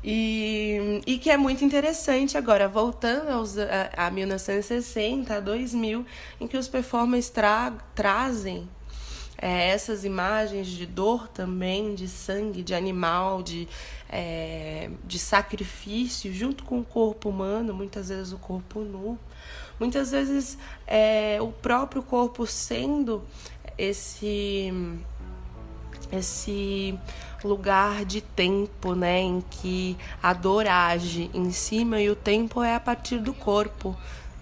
e, e que é muito interessante agora, voltando aos, a, a 1960, a 2000, em que os performers tra trazem é, essas imagens de dor também, de sangue, de animal, de, é, de sacrifício, junto com o corpo humano, muitas vezes o corpo nu, muitas vezes é, o próprio corpo sendo esse esse lugar de tempo, né, em que a dor age em cima e o tempo é a partir do corpo,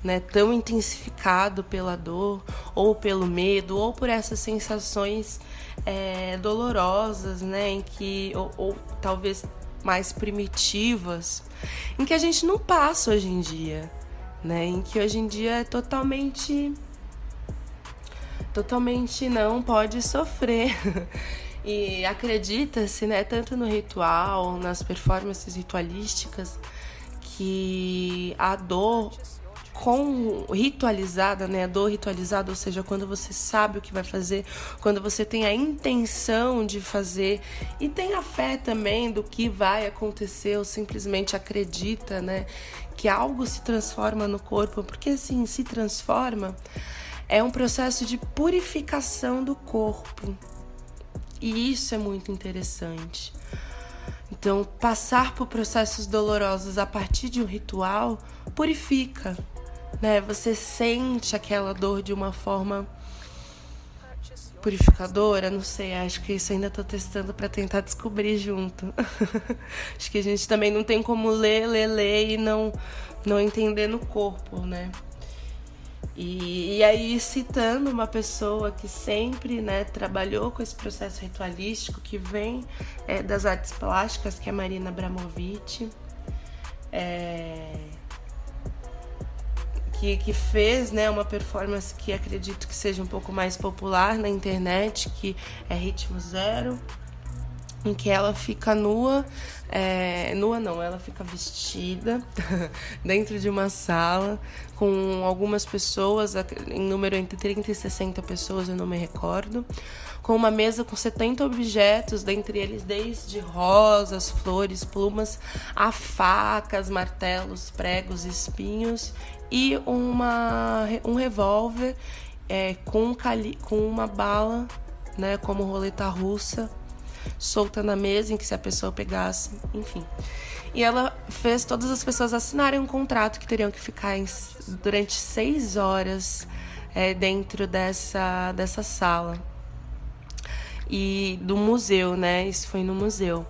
né, tão intensificado pela dor, ou pelo medo, ou por essas sensações é, dolorosas, né, em que, ou, ou talvez mais primitivas, em que a gente não passa hoje em dia, né, em que hoje em dia é totalmente totalmente não pode sofrer. E acredita-se, né, tanto no ritual, nas performances ritualísticas, que a dor com ritualizada, né? A dor ritualizada, ou seja, quando você sabe o que vai fazer, quando você tem a intenção de fazer e tem a fé também do que vai acontecer, ou simplesmente acredita, né, que algo se transforma no corpo, porque assim, se transforma é um processo de purificação do corpo. E isso é muito interessante. Então, passar por processos dolorosos a partir de um ritual purifica, né? Você sente aquela dor de uma forma purificadora, não sei, acho que isso ainda estou testando para tentar descobrir junto. acho que a gente também não tem como ler, ler, ler e não não entender no corpo, né? E, e, aí, citando uma pessoa que sempre né, trabalhou com esse processo ritualístico, que vem é, das artes plásticas, que é Marina Abramovic, é, que, que fez né, uma performance que acredito que seja um pouco mais popular na internet, que é Ritmo Zero, em que ela fica nua, é, nua não, ela fica vestida dentro de uma sala com algumas pessoas, em número entre 30 e 60 pessoas, eu não me recordo, com uma mesa com 70 objetos, dentre eles desde rosas, flores, plumas, a facas, martelos, pregos, espinhos e uma, um revólver é, com, com uma bala, né, como roleta russa solta na mesa em que se a pessoa pegasse, enfim. E ela fez todas as pessoas assinarem um contrato que teriam que ficar em, durante seis horas é, dentro dessa, dessa sala. E do museu, né? Isso foi no museu.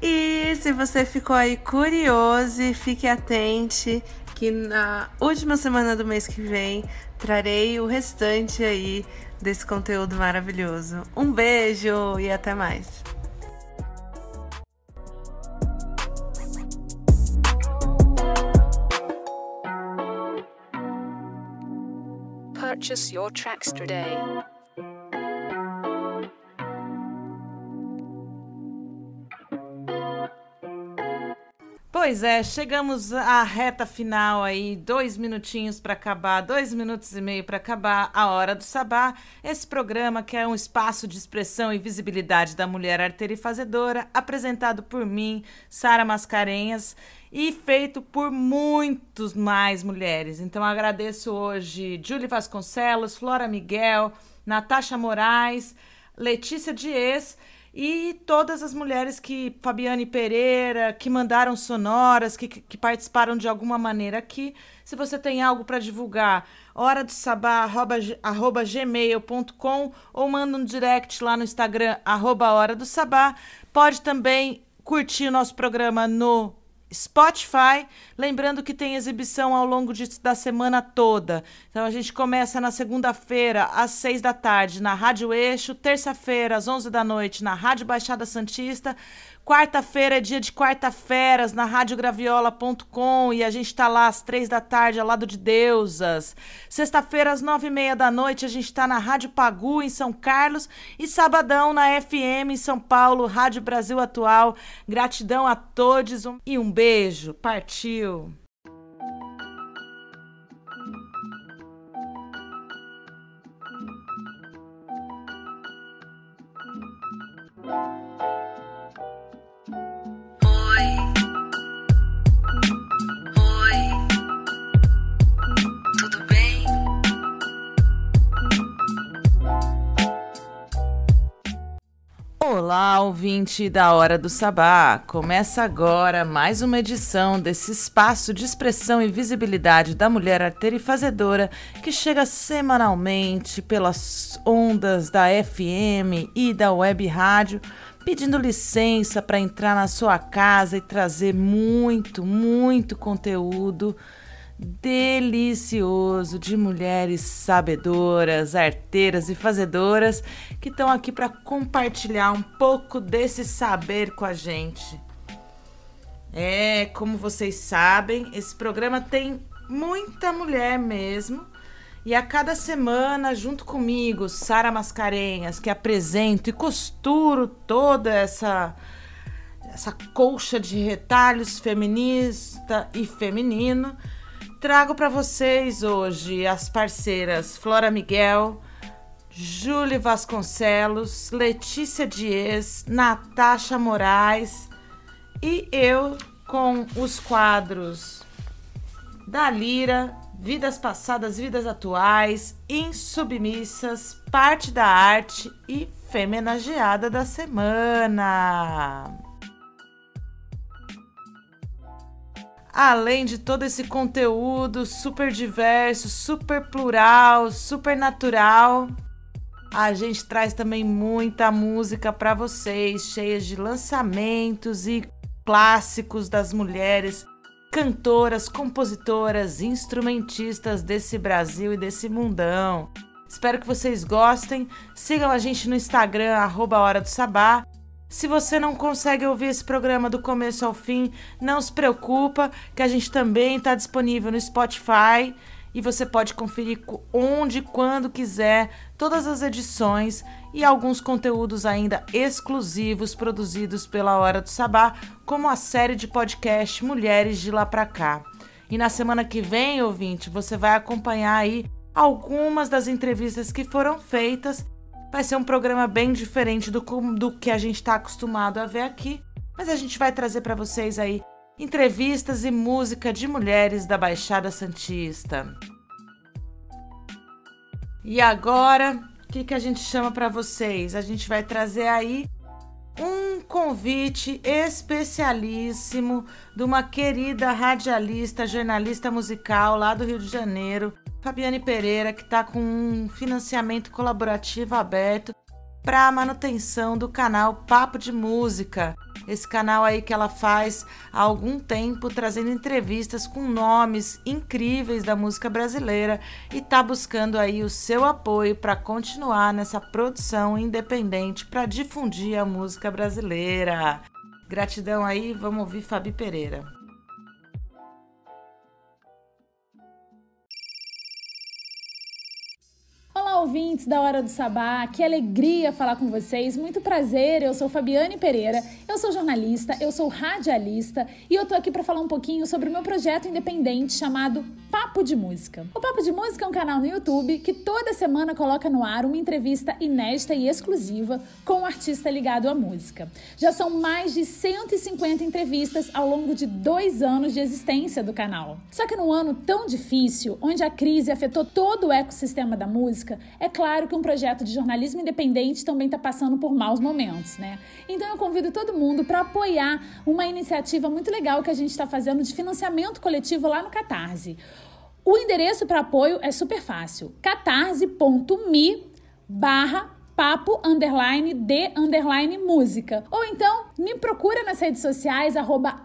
E se você ficou aí curioso, fique atente que na última semana do mês que vem trarei o restante aí desse conteúdo maravilhoso. Um beijo e até mais. Purchase your tracks today. Pois é, chegamos à reta final aí, dois minutinhos para acabar, dois minutos e meio para acabar a hora do sabá. Esse programa que é um espaço de expressão e visibilidade da mulher arteira e fazedora, apresentado por mim, Sara Mascarenhas, e feito por muitos mais mulheres. Então agradeço hoje Julie Vasconcelos, Flora Miguel, Natasha Moraes, Letícia Dias e todas as mulheres que, Fabiane Pereira, que mandaram sonoras, que, que participaram de alguma maneira aqui. Se você tem algo para divulgar, hora do sabá, arroba, arroba gmail.com ou manda um direct lá no Instagram, arroba hora do sabá. Pode também curtir o nosso programa no Spotify. Lembrando que tem exibição ao longo de, da semana toda. Então a gente começa na segunda-feira, às seis da tarde, na Rádio Eixo. Terça-feira, às onze da noite, na Rádio Baixada Santista. Quarta-feira é dia de quarta-feiras na radiograviola.com e a gente está lá às três da tarde, ao lado de Deusas. Sexta-feira, às nove e meia da noite, a gente está na Rádio Pagu, em São Carlos. E sabadão, na FM, em São Paulo, Rádio Brasil Atual. Gratidão a todos e um beijo. Partiu! Olá, ouvinte da Hora do Sabá! Começa agora mais uma edição desse espaço de expressão e visibilidade da mulher arteira e fazedora que chega semanalmente pelas ondas da FM e da web rádio pedindo licença para entrar na sua casa e trazer muito, muito conteúdo delicioso de mulheres sabedoras, arteiras e fazedoras que estão aqui para compartilhar um pouco desse saber com a gente. É, como vocês sabem, esse programa tem muita mulher mesmo. E a cada semana, junto comigo, Sara Mascarenhas, que apresento e costuro toda essa essa colcha de retalhos feminista e feminino, trago para vocês hoje as parceiras Flora Miguel, Júlia Vasconcelos, Letícia Dias, Natasha Moraes e eu com os quadros da Lira, Vidas Passadas, Vidas Atuais, Insubmissas, Parte da Arte e Femenageada da Semana. Além de todo esse conteúdo super diverso, super plural, super natural, a gente traz também muita música para vocês, cheias de lançamentos e clássicos das mulheres cantoras, compositoras, instrumentistas desse Brasil e desse mundão. Espero que vocês gostem. Sigam a gente no Instagram, arroba Hora do Sabá. Se você não consegue ouvir esse programa do começo ao fim, não se preocupa, que a gente também está disponível no Spotify e você pode conferir onde, quando quiser, todas as edições e alguns conteúdos ainda exclusivos produzidos pela Hora do Sabá, como a série de podcast Mulheres de Lá Pra Cá. E na semana que vem, ouvinte, você vai acompanhar aí algumas das entrevistas que foram feitas Vai ser um programa bem diferente do, do que a gente está acostumado a ver aqui, mas a gente vai trazer para vocês aí entrevistas e música de mulheres da Baixada Santista. E agora, o que, que a gente chama para vocês? A gente vai trazer aí um convite especialíssimo de uma querida radialista, jornalista musical lá do Rio de Janeiro, Fabiane Pereira, que está com um financiamento colaborativo aberto para a manutenção do canal Papo de Música. Esse canal aí que ela faz há algum tempo, trazendo entrevistas com nomes incríveis da música brasileira e está buscando aí o seu apoio para continuar nessa produção independente para difundir a música brasileira. Gratidão aí, vamos ouvir Fabi Pereira. Ouvintes da Hora do Sabá, que alegria falar com vocês. Muito prazer, eu sou Fabiane Pereira, eu sou jornalista, eu sou radialista e eu tô aqui para falar um pouquinho sobre o meu projeto independente chamado Papo de Música. O Papo de Música é um canal no YouTube que toda semana coloca no ar uma entrevista inédita e exclusiva com um artista ligado à música. Já são mais de 150 entrevistas ao longo de dois anos de existência do canal. Só que num ano tão difícil, onde a crise afetou todo o ecossistema da música, é claro que um projeto de jornalismo independente também está passando por maus momentos, né? Então eu convido todo mundo para apoiar uma iniciativa muito legal que a gente está fazendo de financiamento coletivo lá no Catarse. O endereço para apoio é super fácil: catarse.me barra papo underline de underline música. Ou então me procura nas redes sociais arroba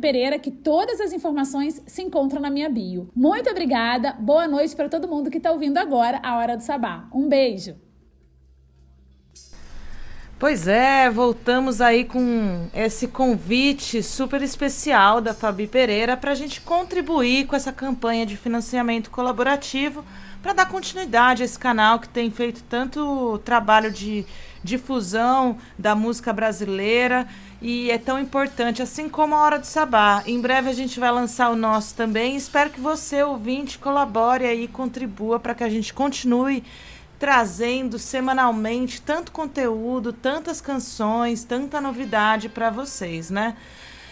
Pereira que todas as informações se encontram na minha bio. Muito obrigada, boa noite para todo mundo que está ouvindo agora a Hora do Sabá. Um beijo! Pois é, voltamos aí com esse convite super especial da Fabi Pereira para a gente contribuir com essa campanha de financiamento colaborativo para dar continuidade a esse canal que tem feito tanto trabalho de difusão da música brasileira e é tão importante, assim como a Hora do Sabá. Em breve a gente vai lançar o nosso também. Espero que você, ouvinte, colabore aí contribua para que a gente continue trazendo semanalmente tanto conteúdo, tantas canções, tanta novidade para vocês, né?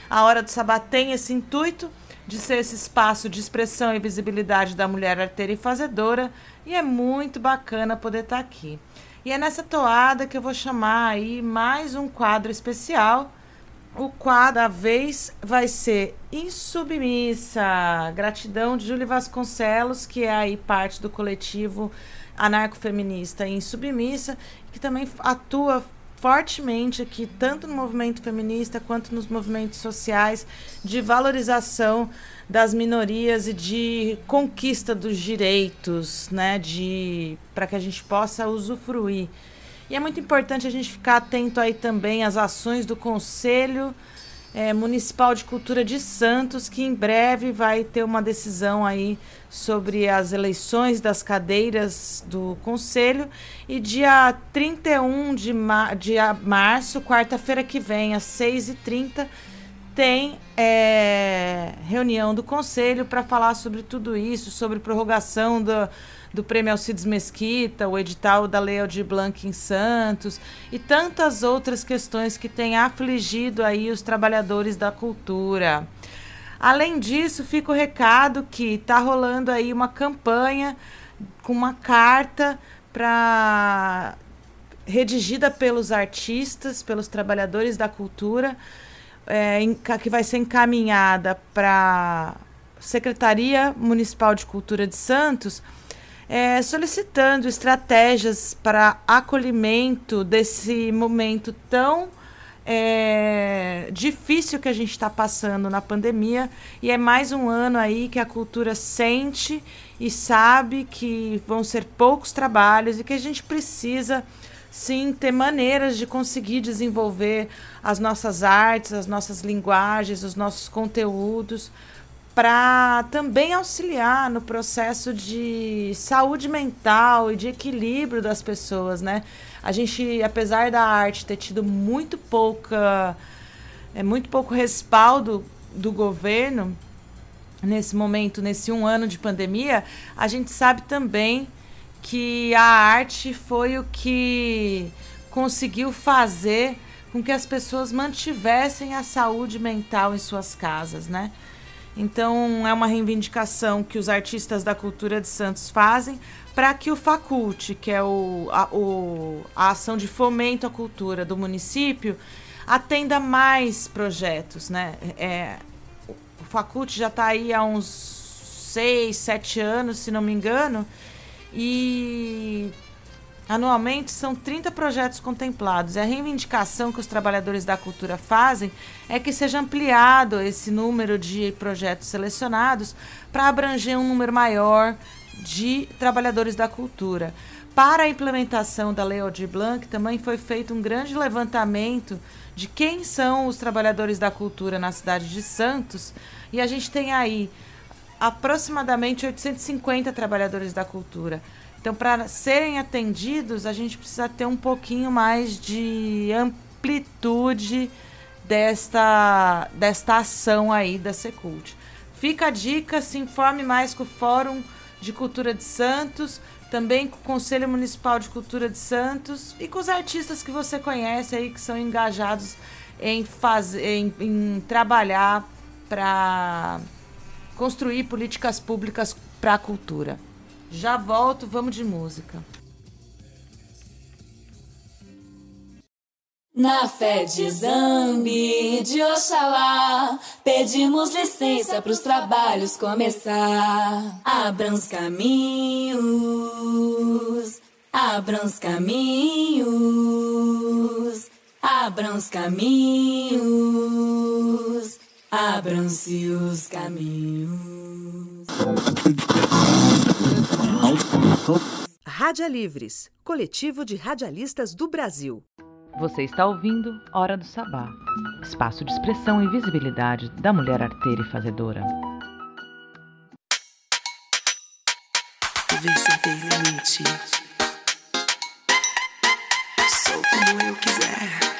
A Hora do Sabá tem esse intuito de ser esse espaço de expressão e visibilidade da mulher arteira e fazedora, e é muito bacana poder estar tá aqui. E é nessa toada que eu vou chamar aí mais um quadro especial. O quadro da vez vai ser Insubmissa. Gratidão de Júlia Vasconcelos, que é aí parte do coletivo anarcofeminista Insubmissa, que também atua fortemente aqui, tanto no movimento feminista quanto nos movimentos sociais, de valorização das minorias e de conquista dos direitos, né, de para que a gente possa usufruir. E é muito importante a gente ficar atento aí também às ações do Conselho é, Municipal de Cultura de Santos, que em breve vai ter uma decisão aí sobre as eleições das cadeiras do Conselho. E dia 31 de, ma de março, quarta-feira que vem, às 6h30, tem é, reunião do Conselho para falar sobre tudo isso, sobre prorrogação do do Prêmio Alcides Mesquita, o edital da Lei Aldir Blanc em Santos e tantas outras questões que têm afligido aí os trabalhadores da cultura. Além disso, fica o recado que está rolando aí uma campanha com uma carta para redigida pelos artistas, pelos trabalhadores da cultura, é, que vai ser encaminhada para Secretaria Municipal de Cultura de Santos é, solicitando estratégias para acolhimento desse momento tão é, difícil que a gente está passando na pandemia. E é mais um ano aí que a cultura sente e sabe que vão ser poucos trabalhos e que a gente precisa sim ter maneiras de conseguir desenvolver as nossas artes, as nossas linguagens, os nossos conteúdos para também auxiliar no processo de saúde mental e de equilíbrio das pessoas, né? A gente, apesar da arte ter tido muito pouca, é muito pouco respaldo do governo nesse momento, nesse um ano de pandemia, a gente sabe também que a arte foi o que conseguiu fazer com que as pessoas mantivessem a saúde mental em suas casas, né? Então, é uma reivindicação que os artistas da cultura de Santos fazem para que o Faculte, que é o, a, o, a ação de fomento à cultura do município, atenda mais projetos. Né? É, o Faculte já está aí há uns seis, sete anos, se não me engano, e Anualmente são 30 projetos contemplados. E a reivindicação que os trabalhadores da cultura fazem é que seja ampliado esse número de projetos selecionados para abranger um número maior de trabalhadores da cultura. Para a implementação da Lei Aldir Blanc, também foi feito um grande levantamento de quem são os trabalhadores da cultura na cidade de Santos. E a gente tem aí aproximadamente 850 trabalhadores da cultura. Então, para serem atendidos, a gente precisa ter um pouquinho mais de amplitude desta, desta ação aí da Secult. Fica a dica, se informe mais com o Fórum de Cultura de Santos, também com o Conselho Municipal de Cultura de Santos e com os artistas que você conhece aí que são engajados em, fazer, em, em trabalhar para construir políticas públicas para a cultura. Já volto, vamos de música. Na fé de Zambi, de Oxalá, pedimos licença para os trabalhos começar. Abram os caminhos, abram os caminhos, abram os caminhos, abram-se os caminhos. Rádia Livres, coletivo de radialistas do Brasil. Você está ouvindo Hora do Sabá, espaço de expressão e visibilidade da mulher arteira e fazedora. Viver sem ter limite. Sou como eu quiser.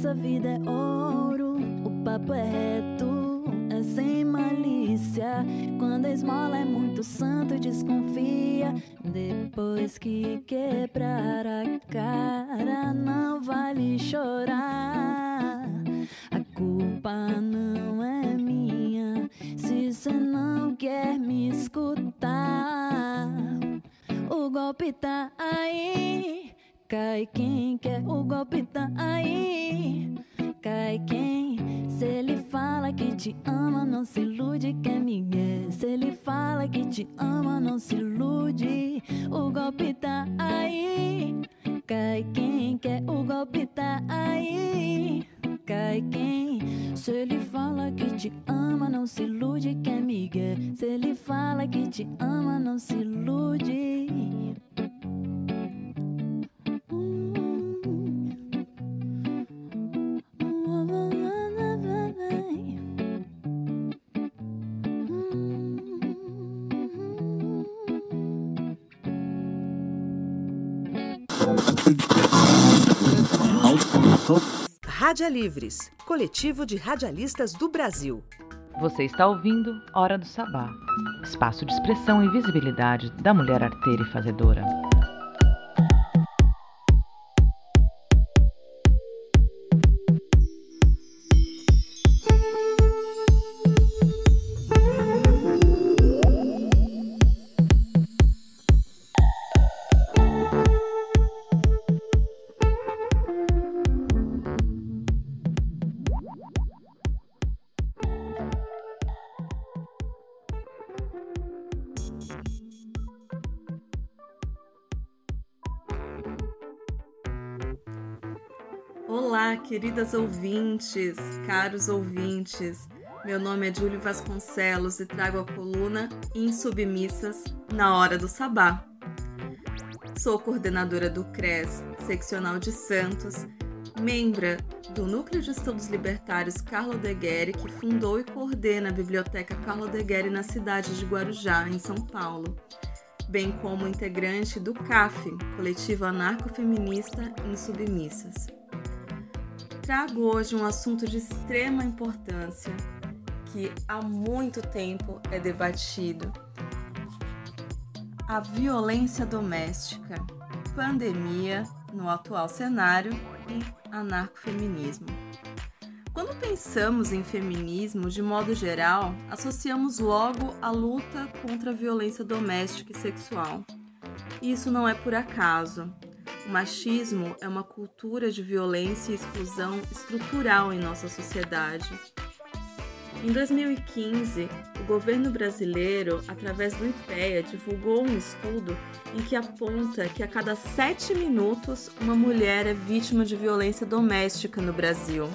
Nessa vida é ouro. O papo é reto, é sem malícia. Quando a esmola é muito santo, desconfia. Depois que quebrar a cara, não vale chorar. A culpa não é minha se cê não quer me escutar. O golpe tá aí. Cai quem quer, o golpe tá aí. Cai quem? Se ele fala que te ama, não se ilude, quer Miguel. Se ele fala que te ama, não se ilude. O golpe tá aí. Cai quem quer, o golpe tá aí. Cai quem? Se ele fala que te ama, não se ilude, quer Miguel. Se ele fala que te ama, não se ilude. Rádia Livres, coletivo de radialistas do Brasil. Você está ouvindo Hora do Sabá, espaço de expressão e visibilidade da mulher arteira e fazedora. Queridas ouvintes, caros ouvintes. Meu nome é Júlio Vasconcelos e trago a coluna Insubmissas na Hora do Sabá. Sou coordenadora do CRES, seccional de Santos, membra do Núcleo de Estudos Libertários Carlo Degueri, que fundou e coordena a Biblioteca Carlo Degueri na cidade de Guarujá, em São Paulo, bem como integrante do CAF, Coletivo Anarcofeminista Insubmissas trago hoje um assunto de extrema importância que há muito tempo é debatido: a violência doméstica, pandemia no atual cenário e anarcofeminismo. Quando pensamos em feminismo, de modo geral, associamos logo a luta contra a violência doméstica e sexual. Isso não é por acaso. Machismo é uma cultura de violência e exclusão estrutural em nossa sociedade. Em 2015, o governo brasileiro, através do IPEA, divulgou um estudo em que aponta que a cada sete minutos uma mulher é vítima de violência doméstica no Brasil.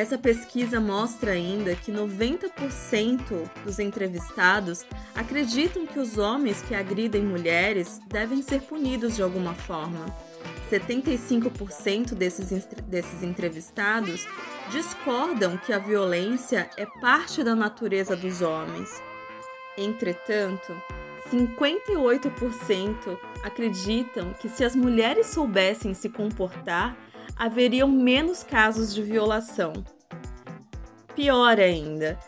Essa pesquisa mostra ainda que 90% dos entrevistados acreditam que os homens que agridem mulheres devem ser punidos de alguma forma. 75% desses, desses entrevistados discordam que a violência é parte da natureza dos homens. Entretanto, 58% acreditam que se as mulheres soubessem se comportar, haveriam menos casos de violação. Pior ainda,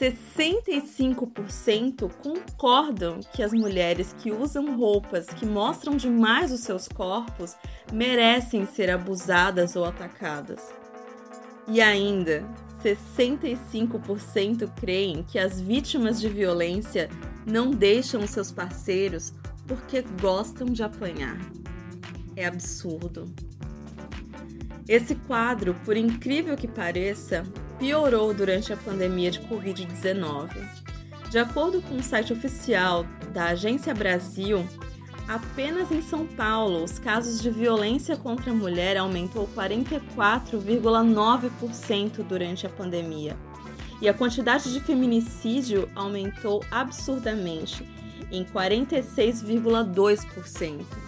65% concordam que as mulheres que usam roupas que mostram demais os seus corpos merecem ser abusadas ou atacadas. E ainda, 65% creem que as vítimas de violência não deixam seus parceiros porque gostam de apanhar. É absurdo. Esse quadro, por incrível que pareça, piorou durante a pandemia de Covid-19. De acordo com o site oficial da Agência Brasil, apenas em São Paulo os casos de violência contra a mulher aumentou 44,9% durante a pandemia. E a quantidade de feminicídio aumentou absurdamente, em 46,2%.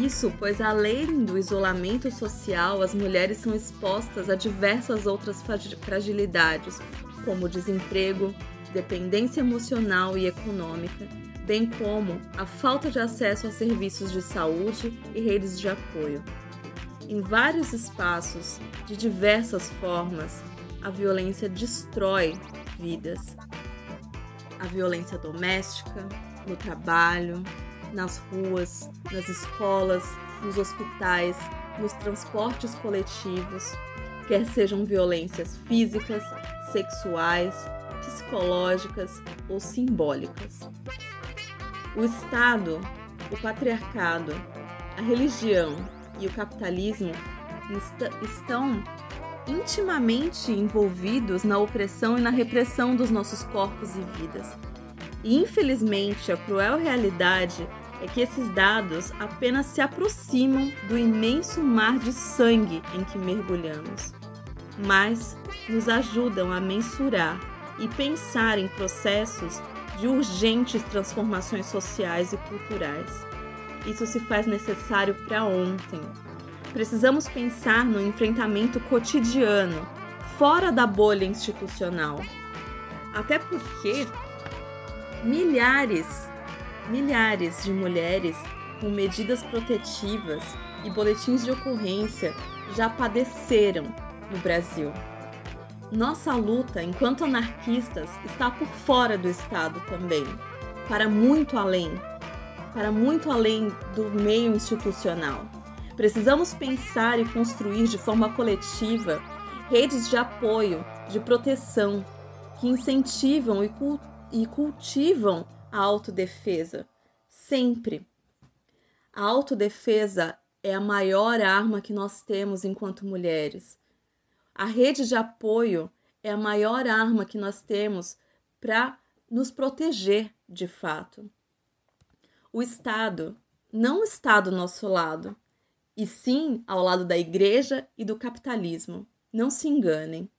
Isso pois, além do isolamento social, as mulheres são expostas a diversas outras fragilidades, como desemprego, dependência emocional e econômica, bem como a falta de acesso a serviços de saúde e redes de apoio. Em vários espaços, de diversas formas, a violência destrói vidas. A violência doméstica, no trabalho, nas ruas, nas escolas, nos hospitais, nos transportes coletivos, quer sejam violências físicas, sexuais, psicológicas ou simbólicas. O Estado, o patriarcado, a religião e o capitalismo estão intimamente envolvidos na opressão e na repressão dos nossos corpos e vidas. E infelizmente, a cruel realidade é que esses dados apenas se aproximam do imenso mar de sangue em que mergulhamos, mas nos ajudam a mensurar e pensar em processos de urgentes transformações sociais e culturais. Isso se faz necessário para ontem. Precisamos pensar no enfrentamento cotidiano, fora da bolha institucional. Até porque milhares milhares de mulheres com medidas protetivas e boletins de ocorrência já padeceram no Brasil. Nossa luta enquanto anarquistas está por fora do Estado também, para muito além, para muito além do meio institucional. Precisamos pensar e construir de forma coletiva redes de apoio, de proteção, que incentivam e cultivam a autodefesa. Sempre. A autodefesa é a maior arma que nós temos enquanto mulheres. A rede de apoio é a maior arma que nós temos para nos proteger de fato. O Estado não está do nosso lado, e sim ao lado da igreja e do capitalismo. Não se enganem.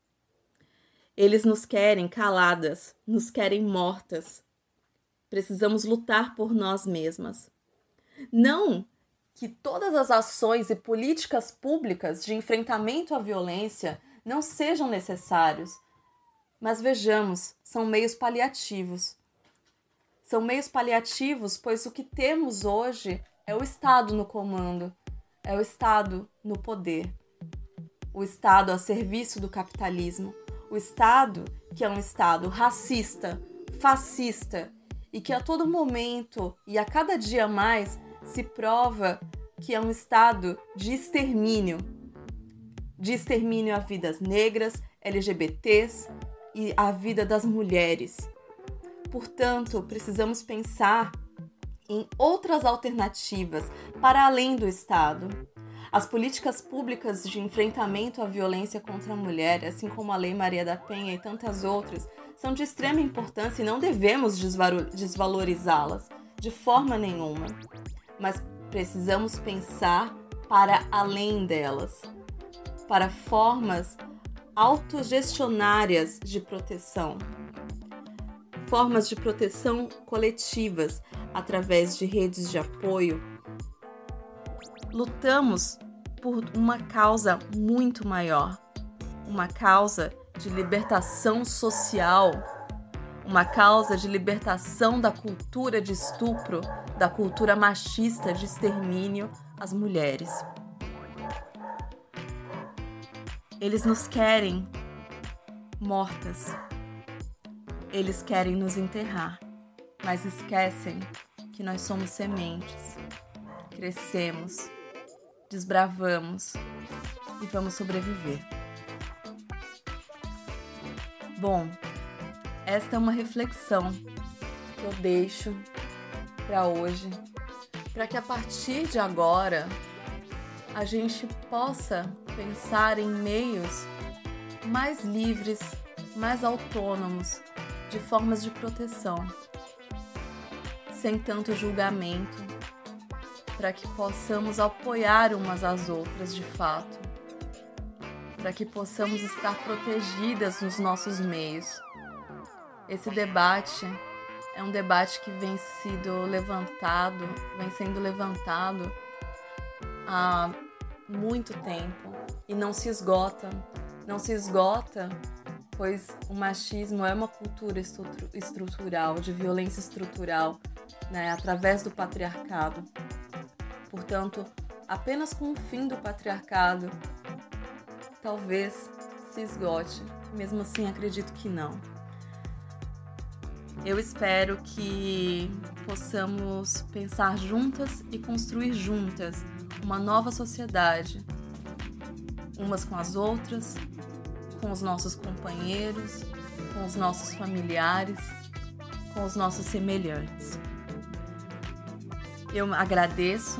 Eles nos querem caladas, nos querem mortas, Precisamos lutar por nós mesmas. Não que todas as ações e políticas públicas de enfrentamento à violência não sejam necessários, mas vejamos, são meios paliativos. São meios paliativos, pois o que temos hoje é o Estado no comando, é o Estado no poder, o Estado a serviço do capitalismo, o Estado que é um Estado racista, fascista e que a todo momento e a cada dia mais se prova que é um estado de extermínio de extermínio a vidas negras, LGBTs e a vida das mulheres. Portanto, precisamos pensar em outras alternativas para além do Estado. As políticas públicas de enfrentamento à violência contra a mulher, assim como a Lei Maria da Penha e tantas outras, são de extrema importância e não devemos desvalorizá-las de forma nenhuma. Mas precisamos pensar para além delas, para formas autogestionárias de proteção, formas de proteção coletivas através de redes de apoio. Lutamos por uma causa muito maior, uma causa de libertação social, uma causa de libertação da cultura de estupro, da cultura machista de extermínio às mulheres. Eles nos querem mortas. Eles querem nos enterrar, mas esquecem que nós somos sementes. Crescemos, desbravamos e vamos sobreviver. Bom, esta é uma reflexão que eu deixo para hoje, para que a partir de agora a gente possa pensar em meios mais livres, mais autônomos, de formas de proteção, sem tanto julgamento, para que possamos apoiar umas às outras de fato, para que possamos estar protegidas nos nossos meios. Esse debate é um debate que vem sido levantado, vem sendo levantado há muito tempo e não se esgota. Não se esgota, pois o machismo é uma cultura estrutural, de violência estrutural, né, através do patriarcado. Portanto, apenas com o fim do patriarcado, talvez se esgote. Mesmo assim, acredito que não. Eu espero que possamos pensar juntas e construir juntas uma nova sociedade, umas com as outras, com os nossos companheiros, com os nossos familiares, com os nossos semelhantes. Eu agradeço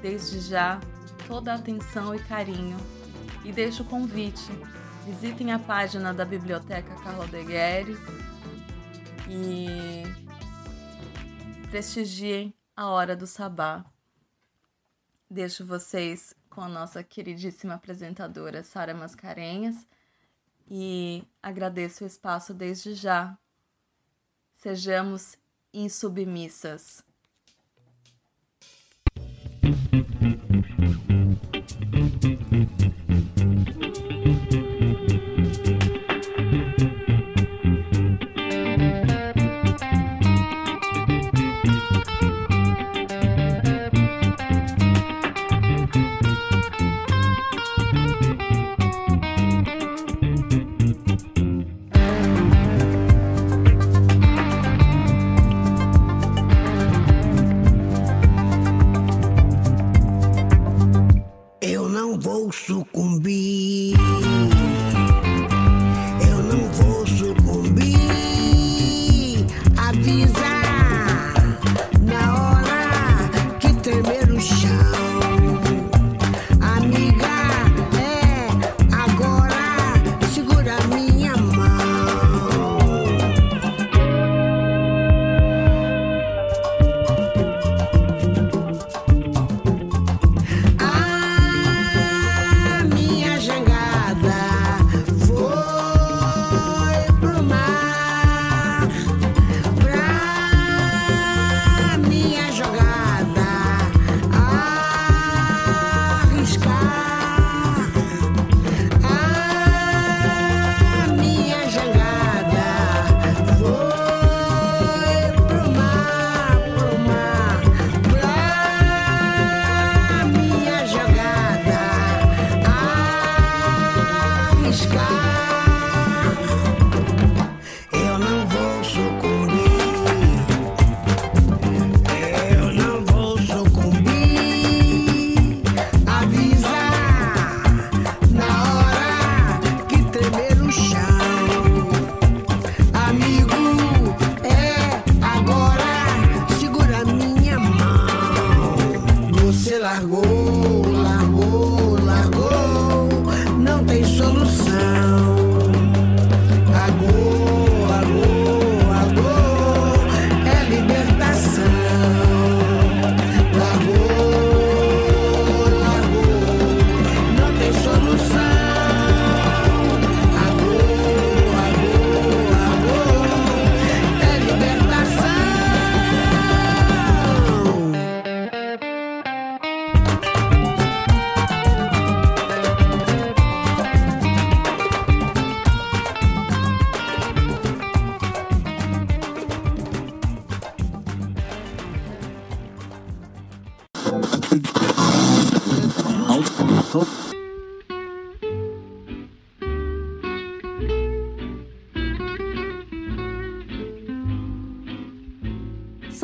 desde já toda a atenção e carinho e deixo o convite. Visitem a página da Biblioteca Carlo Degueri e prestigiem a Hora do Sabá. Deixo vocês com a nossa queridíssima apresentadora Sara Mascarenhas e agradeço o espaço desde já. Sejamos insubmissas.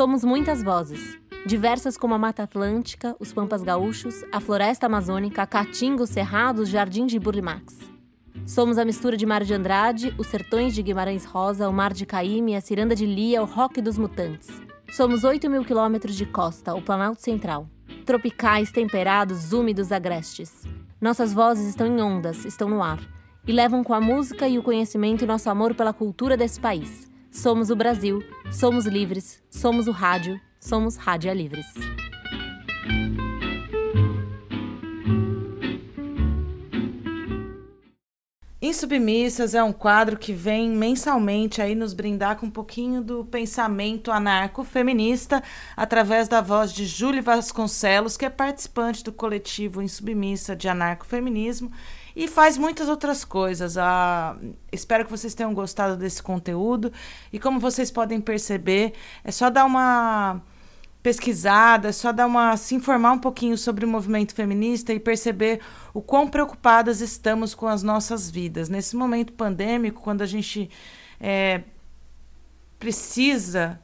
Somos muitas vozes, diversas como a Mata Atlântica, os Pampas Gaúchos, a Floresta Amazônica, a Caatinga, o Cerrado, os Jardins de Burlimax. Somos a mistura de Mar de Andrade, os Sertões de Guimarães Rosa, o Mar de Caíme, a Ciranda de Lia, o Roque dos Mutantes. Somos 8 mil quilômetros de costa, o Planalto Central. Tropicais, temperados, úmidos, agrestes. Nossas vozes estão em ondas, estão no ar. E levam com a música e o conhecimento nosso amor pela cultura desse país. Somos o Brasil, somos livres, somos o rádio, somos Rádia Livres. Insubmissas é um quadro que vem mensalmente aí nos brindar com um pouquinho do pensamento anarco-feminista através da voz de Júlia Vasconcelos, que é participante do coletivo Insubmissa de Anarcofeminismo e faz muitas outras coisas. Ah, espero que vocês tenham gostado desse conteúdo e como vocês podem perceber, é só dar uma pesquisada, é só dar uma se informar um pouquinho sobre o movimento feminista e perceber o quão preocupadas estamos com as nossas vidas nesse momento pandêmico, quando a gente é, precisa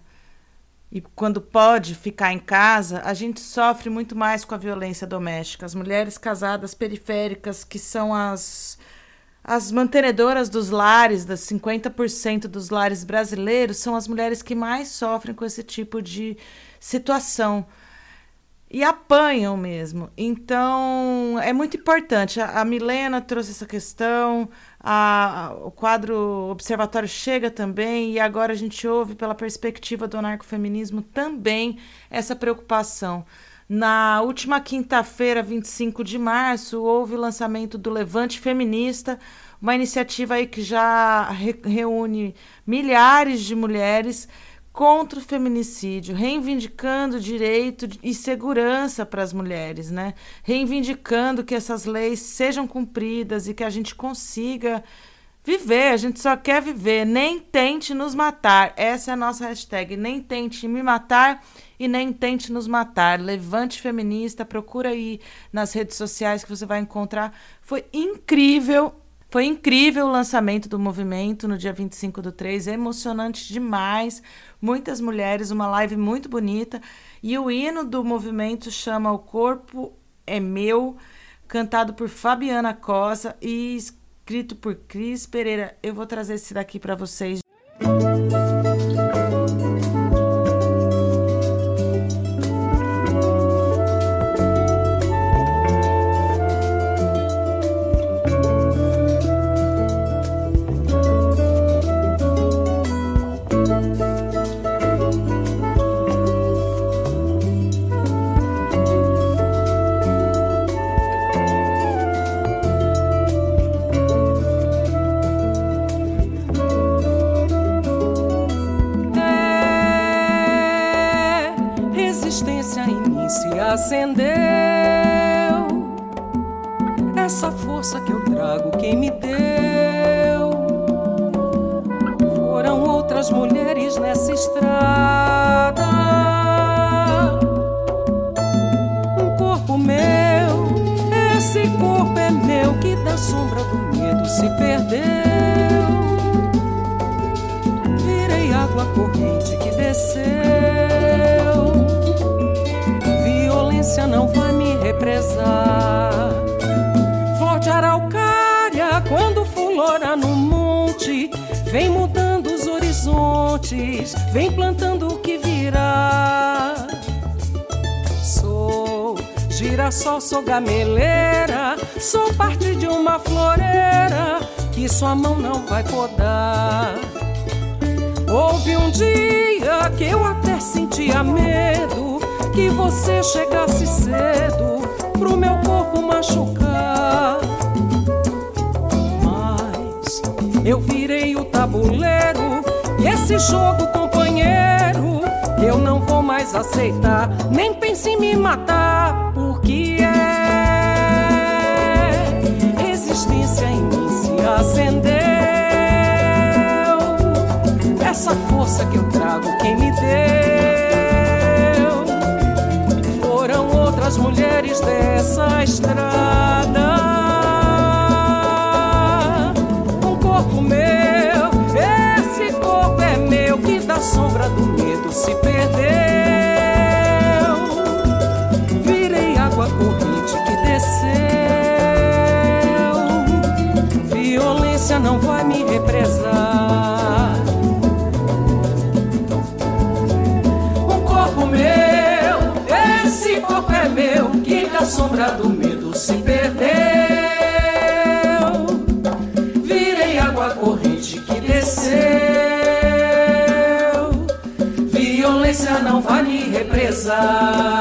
e quando pode ficar em casa, a gente sofre muito mais com a violência doméstica. As mulheres casadas periféricas, que são as as mantenedoras dos lares, das 50% dos lares brasileiros, são as mulheres que mais sofrem com esse tipo de situação. E apanham mesmo. Então, é muito importante. A, a Milena trouxe essa questão, a, a, o quadro Observatório chega também, e agora a gente ouve, pela perspectiva do anarcofeminismo, também essa preocupação. Na última quinta-feira, 25 de março, houve o lançamento do Levante Feminista, uma iniciativa aí que já re reúne milhares de mulheres contra o feminicídio, reivindicando direito e segurança para as mulheres, né? Reivindicando que essas leis sejam cumpridas e que a gente consiga viver. A gente só quer viver. Nem tente nos matar. Essa é a nossa hashtag. Nem tente me matar e nem tente nos matar. Levante feminista, procura aí nas redes sociais que você vai encontrar. Foi incrível foi incrível o lançamento do movimento no dia 25 do 3, emocionante demais. Muitas mulheres, uma live muito bonita. E o hino do movimento chama O Corpo é Meu, cantado por Fabiana Cosa e escrito por Cris Pereira. Eu vou trazer esse daqui para vocês. acendeu. Não vai me represar. Flor de araucária, quando fulora no monte, vem mudando os horizontes, vem plantando o que virá. Sou girassol, sou gameleira, sou parte de uma floreira que sua mão não vai podar. Houve um dia que eu até sentia medo que você chegasse cedo pro meu corpo machucar. Mas eu virei o tabuleiro e esse jogo, companheiro, eu não vou mais aceitar. Nem pense em me matar, porque é existência em mim se acendeu. Essa força que eu trago, quem me deu? Dessa estrada. Um corpo meu, esse corpo é meu que da sombra do medo se perdeu. Virei água corrente que desceu. Violência não vai me represar. Sombra do medo se perdeu. Virei água corrente que desceu. Violência não vai me represar.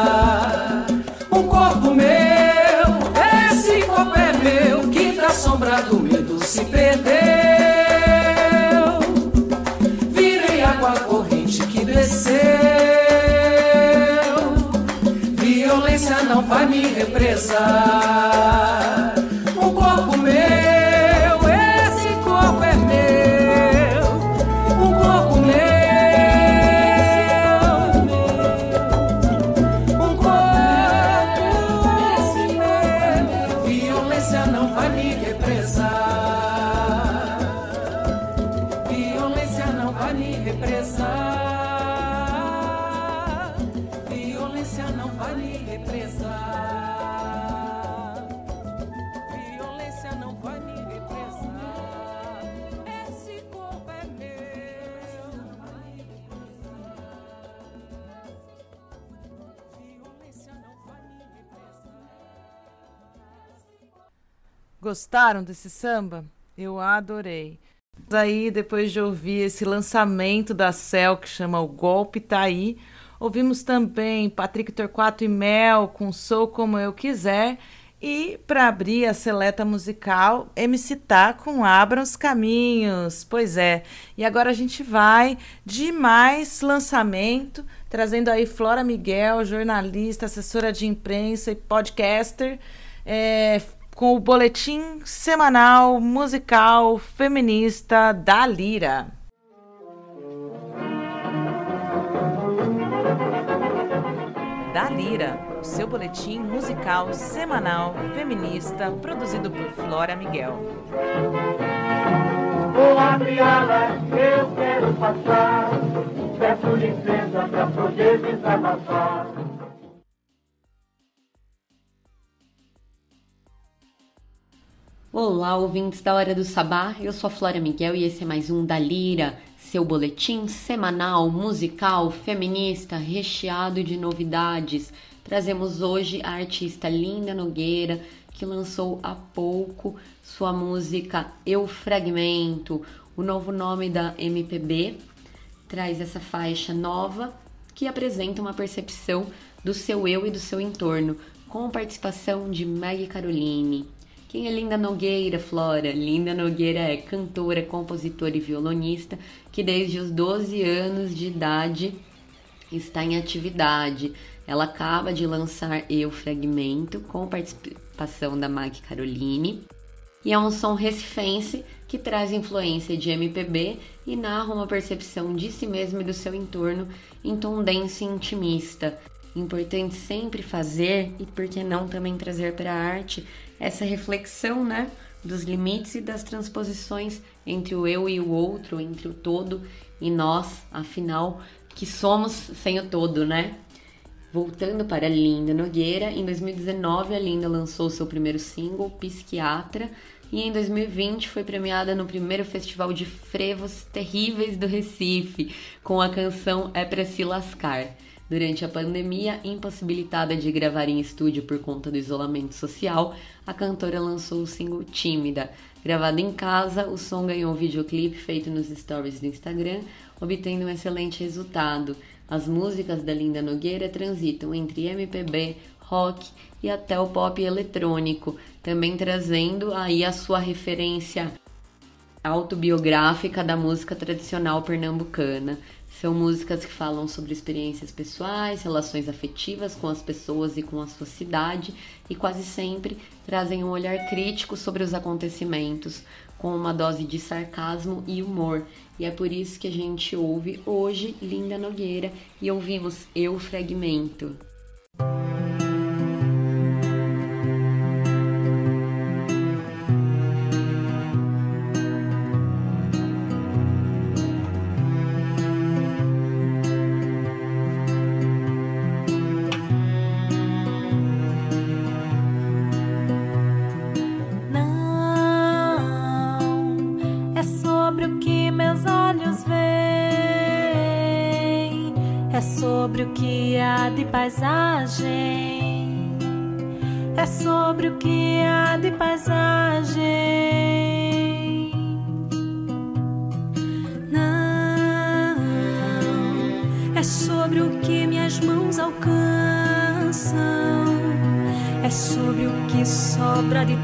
Me Gostaram desse samba? Eu adorei. Aí, depois de ouvir esse lançamento da Cell que chama O Golpe Tá Aí, ouvimos também Patrick Torquato e Mel com Sou Como Eu Quiser. E para abrir a seleta musical, MC Tá com Abram os Caminhos. Pois é. E agora a gente vai de mais lançamento, trazendo aí Flora Miguel, jornalista, assessora de imprensa e podcaster. É, com o boletim semanal musical feminista da Lira. Da Lira, o seu boletim musical semanal feminista produzido por Flora Miguel. Vou abrir eu quero passar. Peço licença pra poder desabafar. Olá, ouvintes da Hora do Sabá. Eu sou a Flora Miguel e esse é mais um da Lira, seu boletim semanal, musical, feminista, recheado de novidades. Trazemos hoje a artista Linda Nogueira, que lançou há pouco sua música Eu Fragmento, o novo nome da MPB. Traz essa faixa nova que apresenta uma percepção do seu eu e do seu entorno, com participação de Maggie Caroline. Quem é Linda Nogueira, Flora? Linda Nogueira é cantora, compositora e violonista que desde os 12 anos de idade está em atividade. Ela acaba de lançar Eu Fragmento com participação da Mag Caroline e é um som recifense que traz influência de MPB e narra uma percepção de si mesmo e do seu entorno em tom denso e intimista. Importante sempre fazer e por que não também trazer para a arte essa reflexão, né, dos limites e das transposições entre o eu e o outro, entre o todo e nós, afinal, que somos sem o todo, né? Voltando para a Linda Nogueira, em 2019 a Linda lançou seu primeiro single, Psiquiatra, e em 2020 foi premiada no primeiro Festival de Frevos Terríveis do Recife, com a canção É Pra Se Lascar. Durante a pandemia, impossibilitada de gravar em estúdio por conta do isolamento social, a cantora lançou o single Tímida. Gravado em casa, o som ganhou um videoclipe feito nos stories do Instagram, obtendo um excelente resultado. As músicas da Linda Nogueira transitam entre MPB, rock e até o pop eletrônico, também trazendo aí a sua referência autobiográfica da música tradicional pernambucana. São músicas que falam sobre experiências pessoais, relações afetivas com as pessoas e com a sua cidade, e quase sempre trazem um olhar crítico sobre os acontecimentos, com uma dose de sarcasmo e humor. E é por isso que a gente ouve hoje Linda Nogueira e ouvimos Eu Fragmento. paisagem. É sobre o que há de paisagem. Não, é sobre o que minhas mãos alcançam. É sobre o que sobra de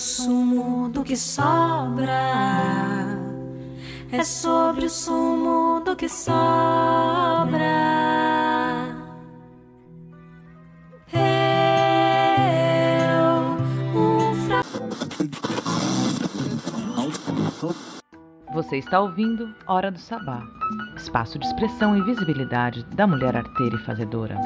sumo do que sobra. É sobre o sumo do que sobra. Eu, um. Você está ouvindo Hora do Sabá, espaço de expressão e visibilidade da mulher arteira e fazedora.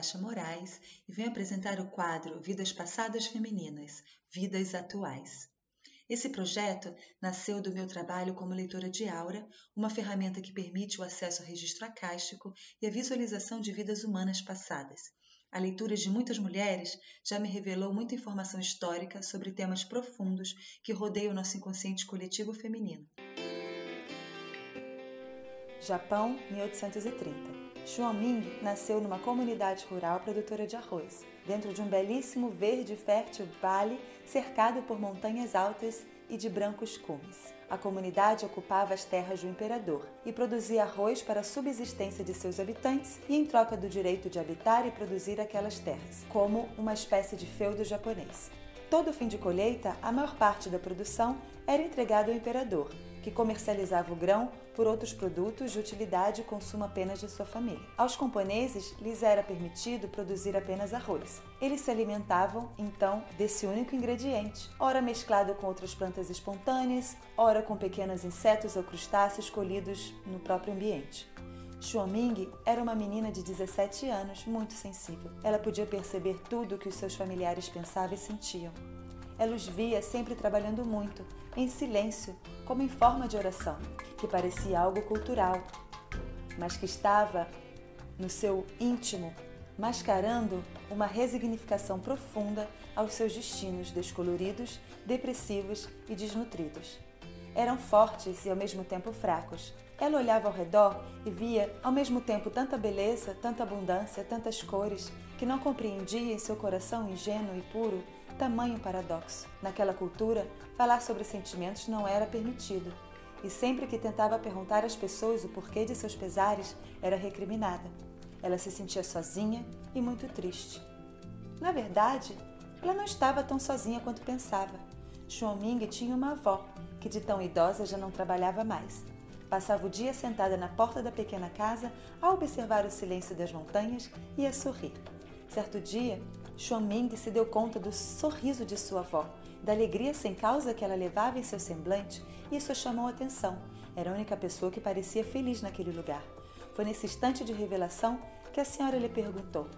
Natasha Moraes e venho apresentar o quadro Vidas Passadas Femininas, Vidas Atuais. Esse projeto nasceu do meu trabalho como leitora de aura, uma ferramenta que permite o acesso ao registro acástico e a visualização de vidas humanas passadas. A leitura de muitas mulheres já me revelou muita informação histórica sobre temas profundos que rodeiam o nosso inconsciente coletivo feminino. Japão, 1830. Xuanming nasceu numa comunidade rural produtora de arroz, dentro de um belíssimo verde fértil vale cercado por montanhas altas e de brancos cumes. A comunidade ocupava as terras do imperador e produzia arroz para a subsistência de seus habitantes e em troca do direito de habitar e produzir aquelas terras, como uma espécie de feudo japonês. Todo fim de colheita, a maior parte da produção era entregada ao imperador, que comercializava o grão por outros produtos de utilidade e consumo apenas de sua família. Aos camponeses lhes era permitido produzir apenas arroz. Eles se alimentavam, então, desse único ingrediente, ora mesclado com outras plantas espontâneas, ora com pequenos insetos ou crustáceos colhidos no próprio ambiente. Xuanming era uma menina de 17 anos, muito sensível. Ela podia perceber tudo o que os seus familiares pensavam e sentiam. Ela os via sempre trabalhando muito, em silêncio, como em forma de oração, que parecia algo cultural, mas que estava no seu íntimo, mascarando uma resignificação profunda aos seus destinos descoloridos, depressivos e desnutridos. Eram fortes e ao mesmo tempo fracos. Ela olhava ao redor e via ao mesmo tempo tanta beleza, tanta abundância, tantas cores, que não compreendia em seu coração ingênuo e puro tamanho paradoxo. Naquela cultura, falar sobre sentimentos não era permitido, e sempre que tentava perguntar às pessoas o porquê de seus pesares, era recriminada. Ela se sentia sozinha e muito triste. Na verdade, ela não estava tão sozinha quanto pensava. Xuanming tinha uma avó, que de tão idosa já não trabalhava mais. Passava o dia sentada na porta da pequena casa a observar o silêncio das montanhas e a sorrir. Certo dia, Xuanming se deu conta do sorriso de sua avó, da alegria sem causa que ela levava em seu semblante, e isso chamou a atenção. Era a única pessoa que parecia feliz naquele lugar. Foi nesse instante de revelação que a senhora lhe perguntou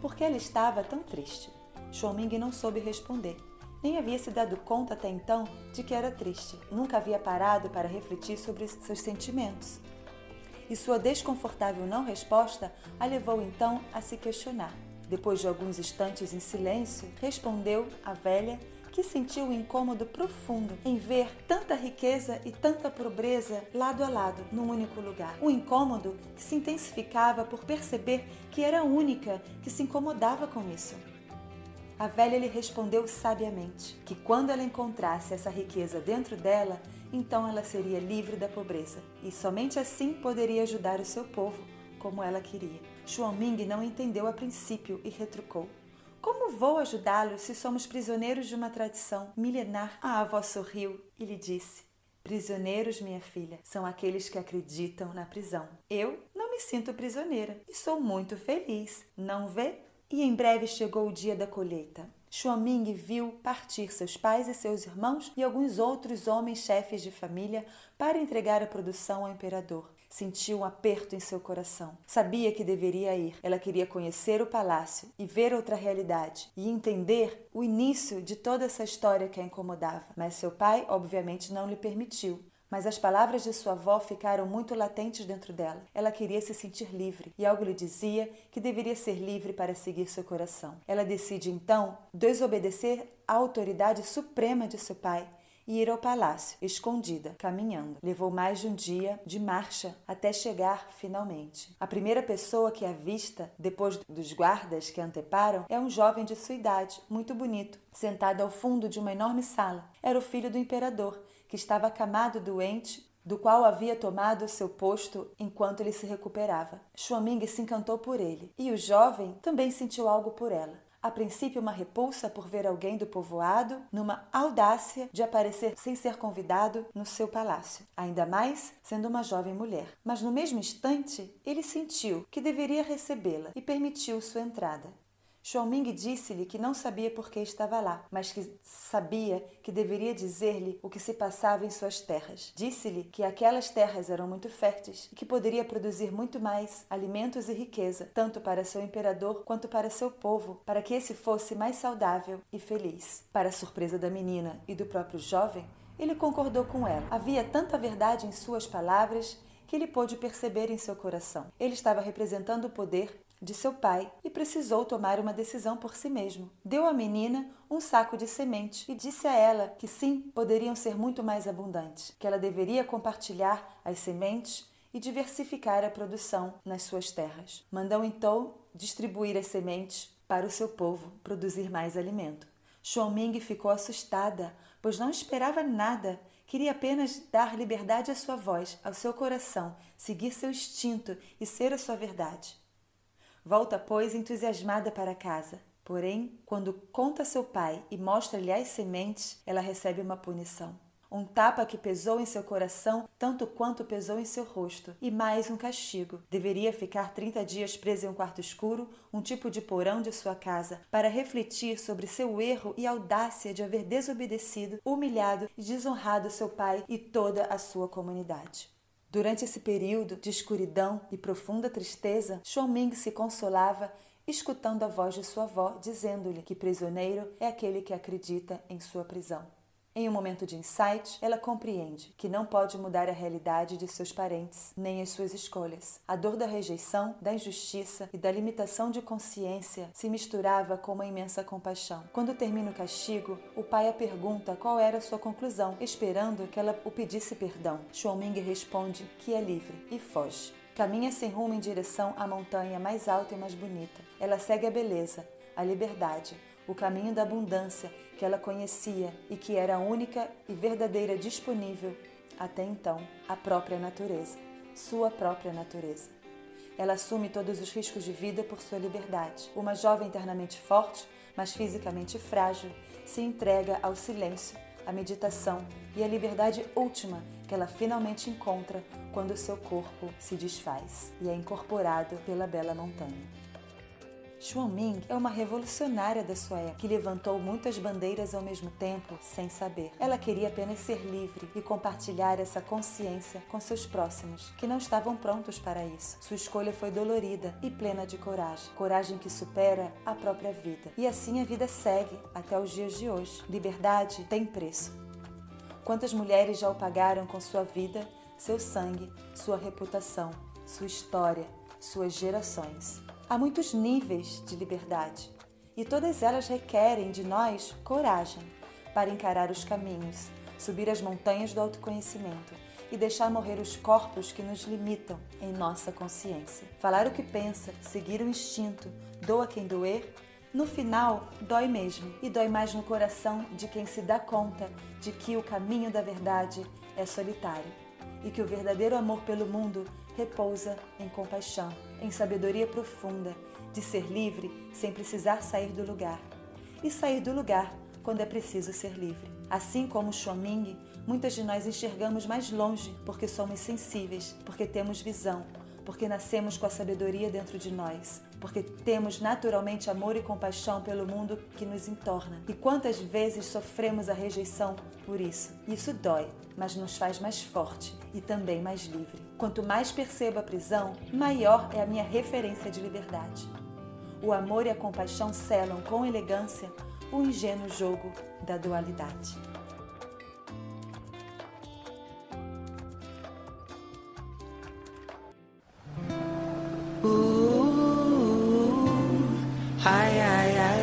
por que ela estava tão triste. Xuanming não soube responder. Nem havia se dado conta até então de que era triste. Nunca havia parado para refletir sobre seus sentimentos. E sua desconfortável não resposta a levou então a se questionar. Depois de alguns instantes em silêncio, respondeu a velha que sentiu um incômodo profundo em ver tanta riqueza e tanta pobreza lado a lado num único lugar. Um incômodo que se intensificava por perceber que era a única que se incomodava com isso. A velha lhe respondeu sabiamente que quando ela encontrasse essa riqueza dentro dela, então ela seria livre da pobreza e somente assim poderia ajudar o seu povo como ela queria. Xuanming não entendeu a princípio e retrucou: Como vou ajudá-lo se somos prisioneiros de uma tradição milenar? A avó sorriu e lhe disse: Prisioneiros, minha filha, são aqueles que acreditam na prisão. Eu não me sinto prisioneira e sou muito feliz, não vê? E em breve chegou o dia da colheita. Xuanming viu partir seus pais e seus irmãos e alguns outros homens chefes de família para entregar a produção ao imperador. Sentiu um aperto em seu coração. Sabia que deveria ir. Ela queria conhecer o palácio e ver outra realidade e entender o início de toda essa história que a incomodava. Mas seu pai, obviamente, não lhe permitiu. Mas as palavras de sua avó ficaram muito latentes dentro dela. Ela queria se sentir livre e algo lhe dizia que deveria ser livre para seguir seu coração. Ela decide então desobedecer à autoridade suprema de seu pai e ir ao palácio, escondida, caminhando. Levou mais de um dia de marcha até chegar finalmente. A primeira pessoa que a vista, depois dos guardas que anteparam, é um jovem de sua idade, muito bonito, sentado ao fundo de uma enorme sala. Era o filho do imperador, que estava acamado doente do qual havia tomado seu posto enquanto ele se recuperava. Xuaming se encantou por ele, e o jovem também sentiu algo por ela. A princípio, uma repulsa por ver alguém do povoado, numa audácia de aparecer sem ser convidado no seu palácio, ainda mais sendo uma jovem mulher. Mas no mesmo instante, ele sentiu que deveria recebê-la e permitiu sua entrada. Xuanming disse-lhe que não sabia por que estava lá, mas que sabia que deveria dizer-lhe o que se passava em suas terras. Disse-lhe que aquelas terras eram muito férteis e que poderia produzir muito mais alimentos e riqueza, tanto para seu imperador quanto para seu povo, para que esse fosse mais saudável e feliz. Para a surpresa da menina e do próprio jovem, ele concordou com ela. Havia tanta verdade em suas palavras que ele pôde perceber em seu coração. Ele estava representando o poder de seu pai e precisou tomar uma decisão por si mesmo. Deu à menina um saco de semente e disse a ela que sim, poderiam ser muito mais abundantes, que ela deveria compartilhar as sementes e diversificar a produção nas suas terras. Mandou então distribuir as sementes para o seu povo produzir mais alimento. Xuanming ficou assustada, pois não esperava nada. Queria apenas dar liberdade à sua voz, ao seu coração, seguir seu instinto e ser a sua verdade. Volta, pois, entusiasmada para casa. Porém, quando conta seu pai e mostra-lhe as sementes, ela recebe uma punição. Um tapa que pesou em seu coração tanto quanto pesou em seu rosto, e mais um castigo. Deveria ficar 30 dias preso em um quarto escuro, um tipo de porão de sua casa, para refletir sobre seu erro e audácia de haver desobedecido, humilhado e desonrado seu pai e toda a sua comunidade. Durante esse período de escuridão e profunda tristeza, Xuanming se consolava escutando a voz de sua avó dizendo-lhe que prisioneiro é aquele que acredita em sua prisão. Em um momento de insight, ela compreende que não pode mudar a realidade de seus parentes, nem as suas escolhas. A dor da rejeição, da injustiça e da limitação de consciência se misturava com uma imensa compaixão. Quando termina o castigo, o pai a pergunta qual era a sua conclusão, esperando que ela o pedisse perdão. Xuanming responde que é livre e foge. Caminha sem rumo em direção à montanha mais alta e mais bonita. Ela segue a beleza, a liberdade, o caminho da abundância que ela conhecia e que era a única e verdadeira disponível até então, a própria natureza, sua própria natureza. Ela assume todos os riscos de vida por sua liberdade. Uma jovem internamente forte, mas fisicamente frágil, se entrega ao silêncio, à meditação e à liberdade última que ela finalmente encontra quando seu corpo se desfaz e é incorporado pela bela montanha. Xuanming é uma revolucionária da sua época que levantou muitas bandeiras ao mesmo tempo sem saber. Ela queria apenas ser livre e compartilhar essa consciência com seus próximos, que não estavam prontos para isso. Sua escolha foi dolorida e plena de coragem, coragem que supera a própria vida. E assim a vida segue até os dias de hoje. Liberdade tem preço. Quantas mulheres já o pagaram com sua vida, seu sangue, sua reputação, sua história, suas gerações? Há muitos níveis de liberdade e todas elas requerem de nós coragem para encarar os caminhos, subir as montanhas do autoconhecimento e deixar morrer os corpos que nos limitam em nossa consciência. Falar o que pensa, seguir o instinto, doa quem doer, no final dói mesmo e dói mais no coração de quem se dá conta de que o caminho da verdade é solitário e que o verdadeiro amor pelo mundo repousa em compaixão, em sabedoria profunda, de ser livre sem precisar sair do lugar, e sair do lugar quando é preciso ser livre. Assim como Xuanming, muitas de nós enxergamos mais longe porque somos sensíveis, porque temos visão, porque nascemos com a sabedoria dentro de nós, porque temos naturalmente amor e compaixão pelo mundo que nos entorna. E quantas vezes sofremos a rejeição por isso? Isso dói, mas nos faz mais forte e também mais livre. Quanto mais percebo a prisão, maior é a minha referência de liberdade. O amor e a compaixão selam com elegância o ingênuo jogo da dualidade. Ai, ai, ai. Uh, ai,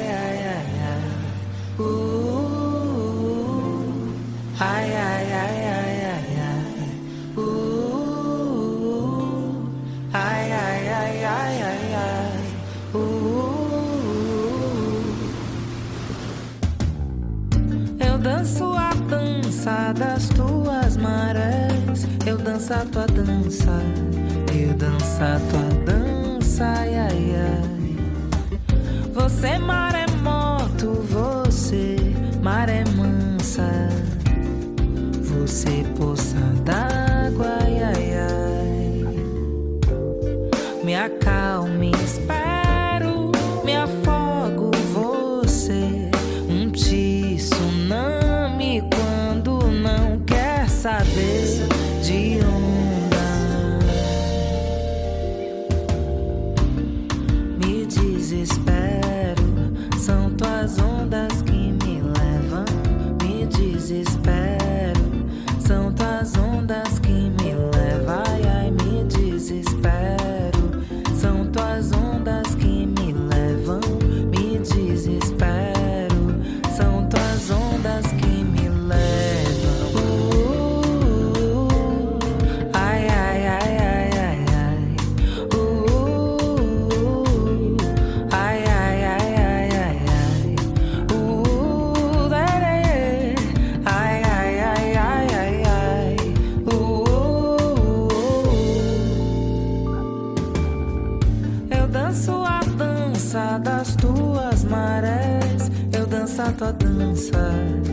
dança das tuas marés, eu danço a tua dança, eu danço a tua dança, ai ai ai. Você maremoto, é você maré mansa, você poça d'água, ai ai ai. Minha cara 散。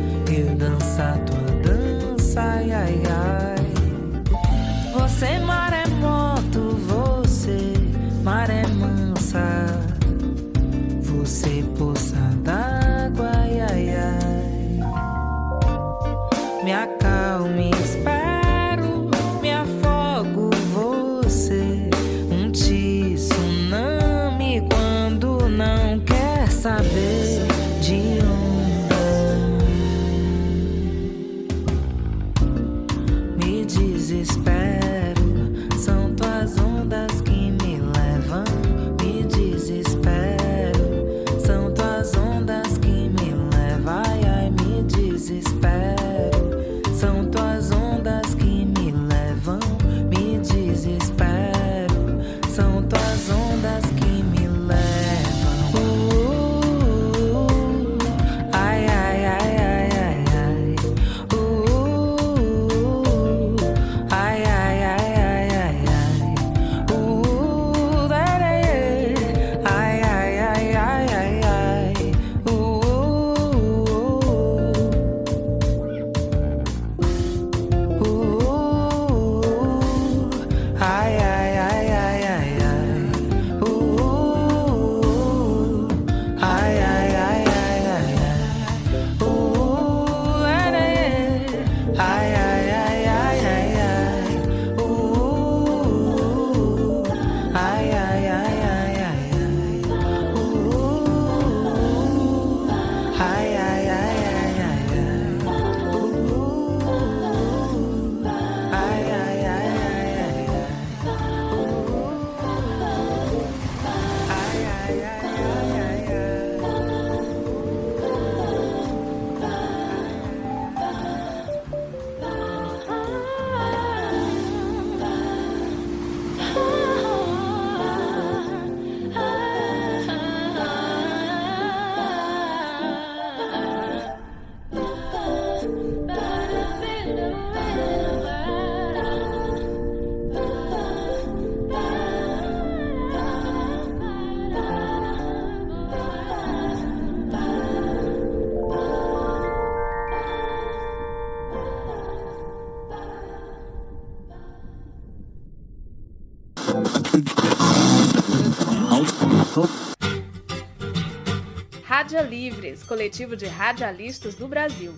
Rádio Livres, coletivo de radialistas do Brasil.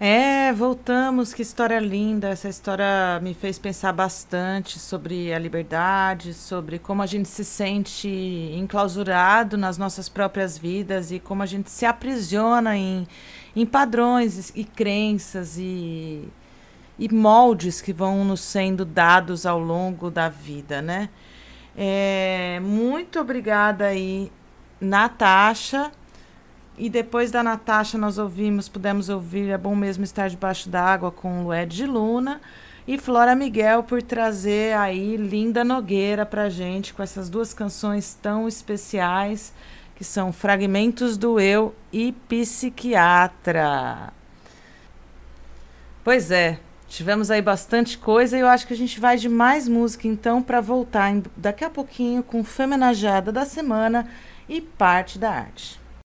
É, voltamos. Que história linda. Essa história me fez pensar bastante sobre a liberdade, sobre como a gente se sente enclausurado nas nossas próprias vidas e como a gente se aprisiona em, em padrões e crenças e, e moldes que vão nos sendo dados ao longo da vida, né? É, muito obrigada aí, Natasha. E depois da Natasha, nós ouvimos, pudemos ouvir É Bom Mesmo Estar Debaixo d'Água com Lued de Luna. E Flora Miguel por trazer aí Linda Nogueira pra gente com essas duas canções tão especiais que são Fragmentos do Eu e Psiquiatra. Pois é, tivemos aí bastante coisa e eu acho que a gente vai de mais música então para voltar daqui a pouquinho com Femenajada da Semana e Parte da Arte.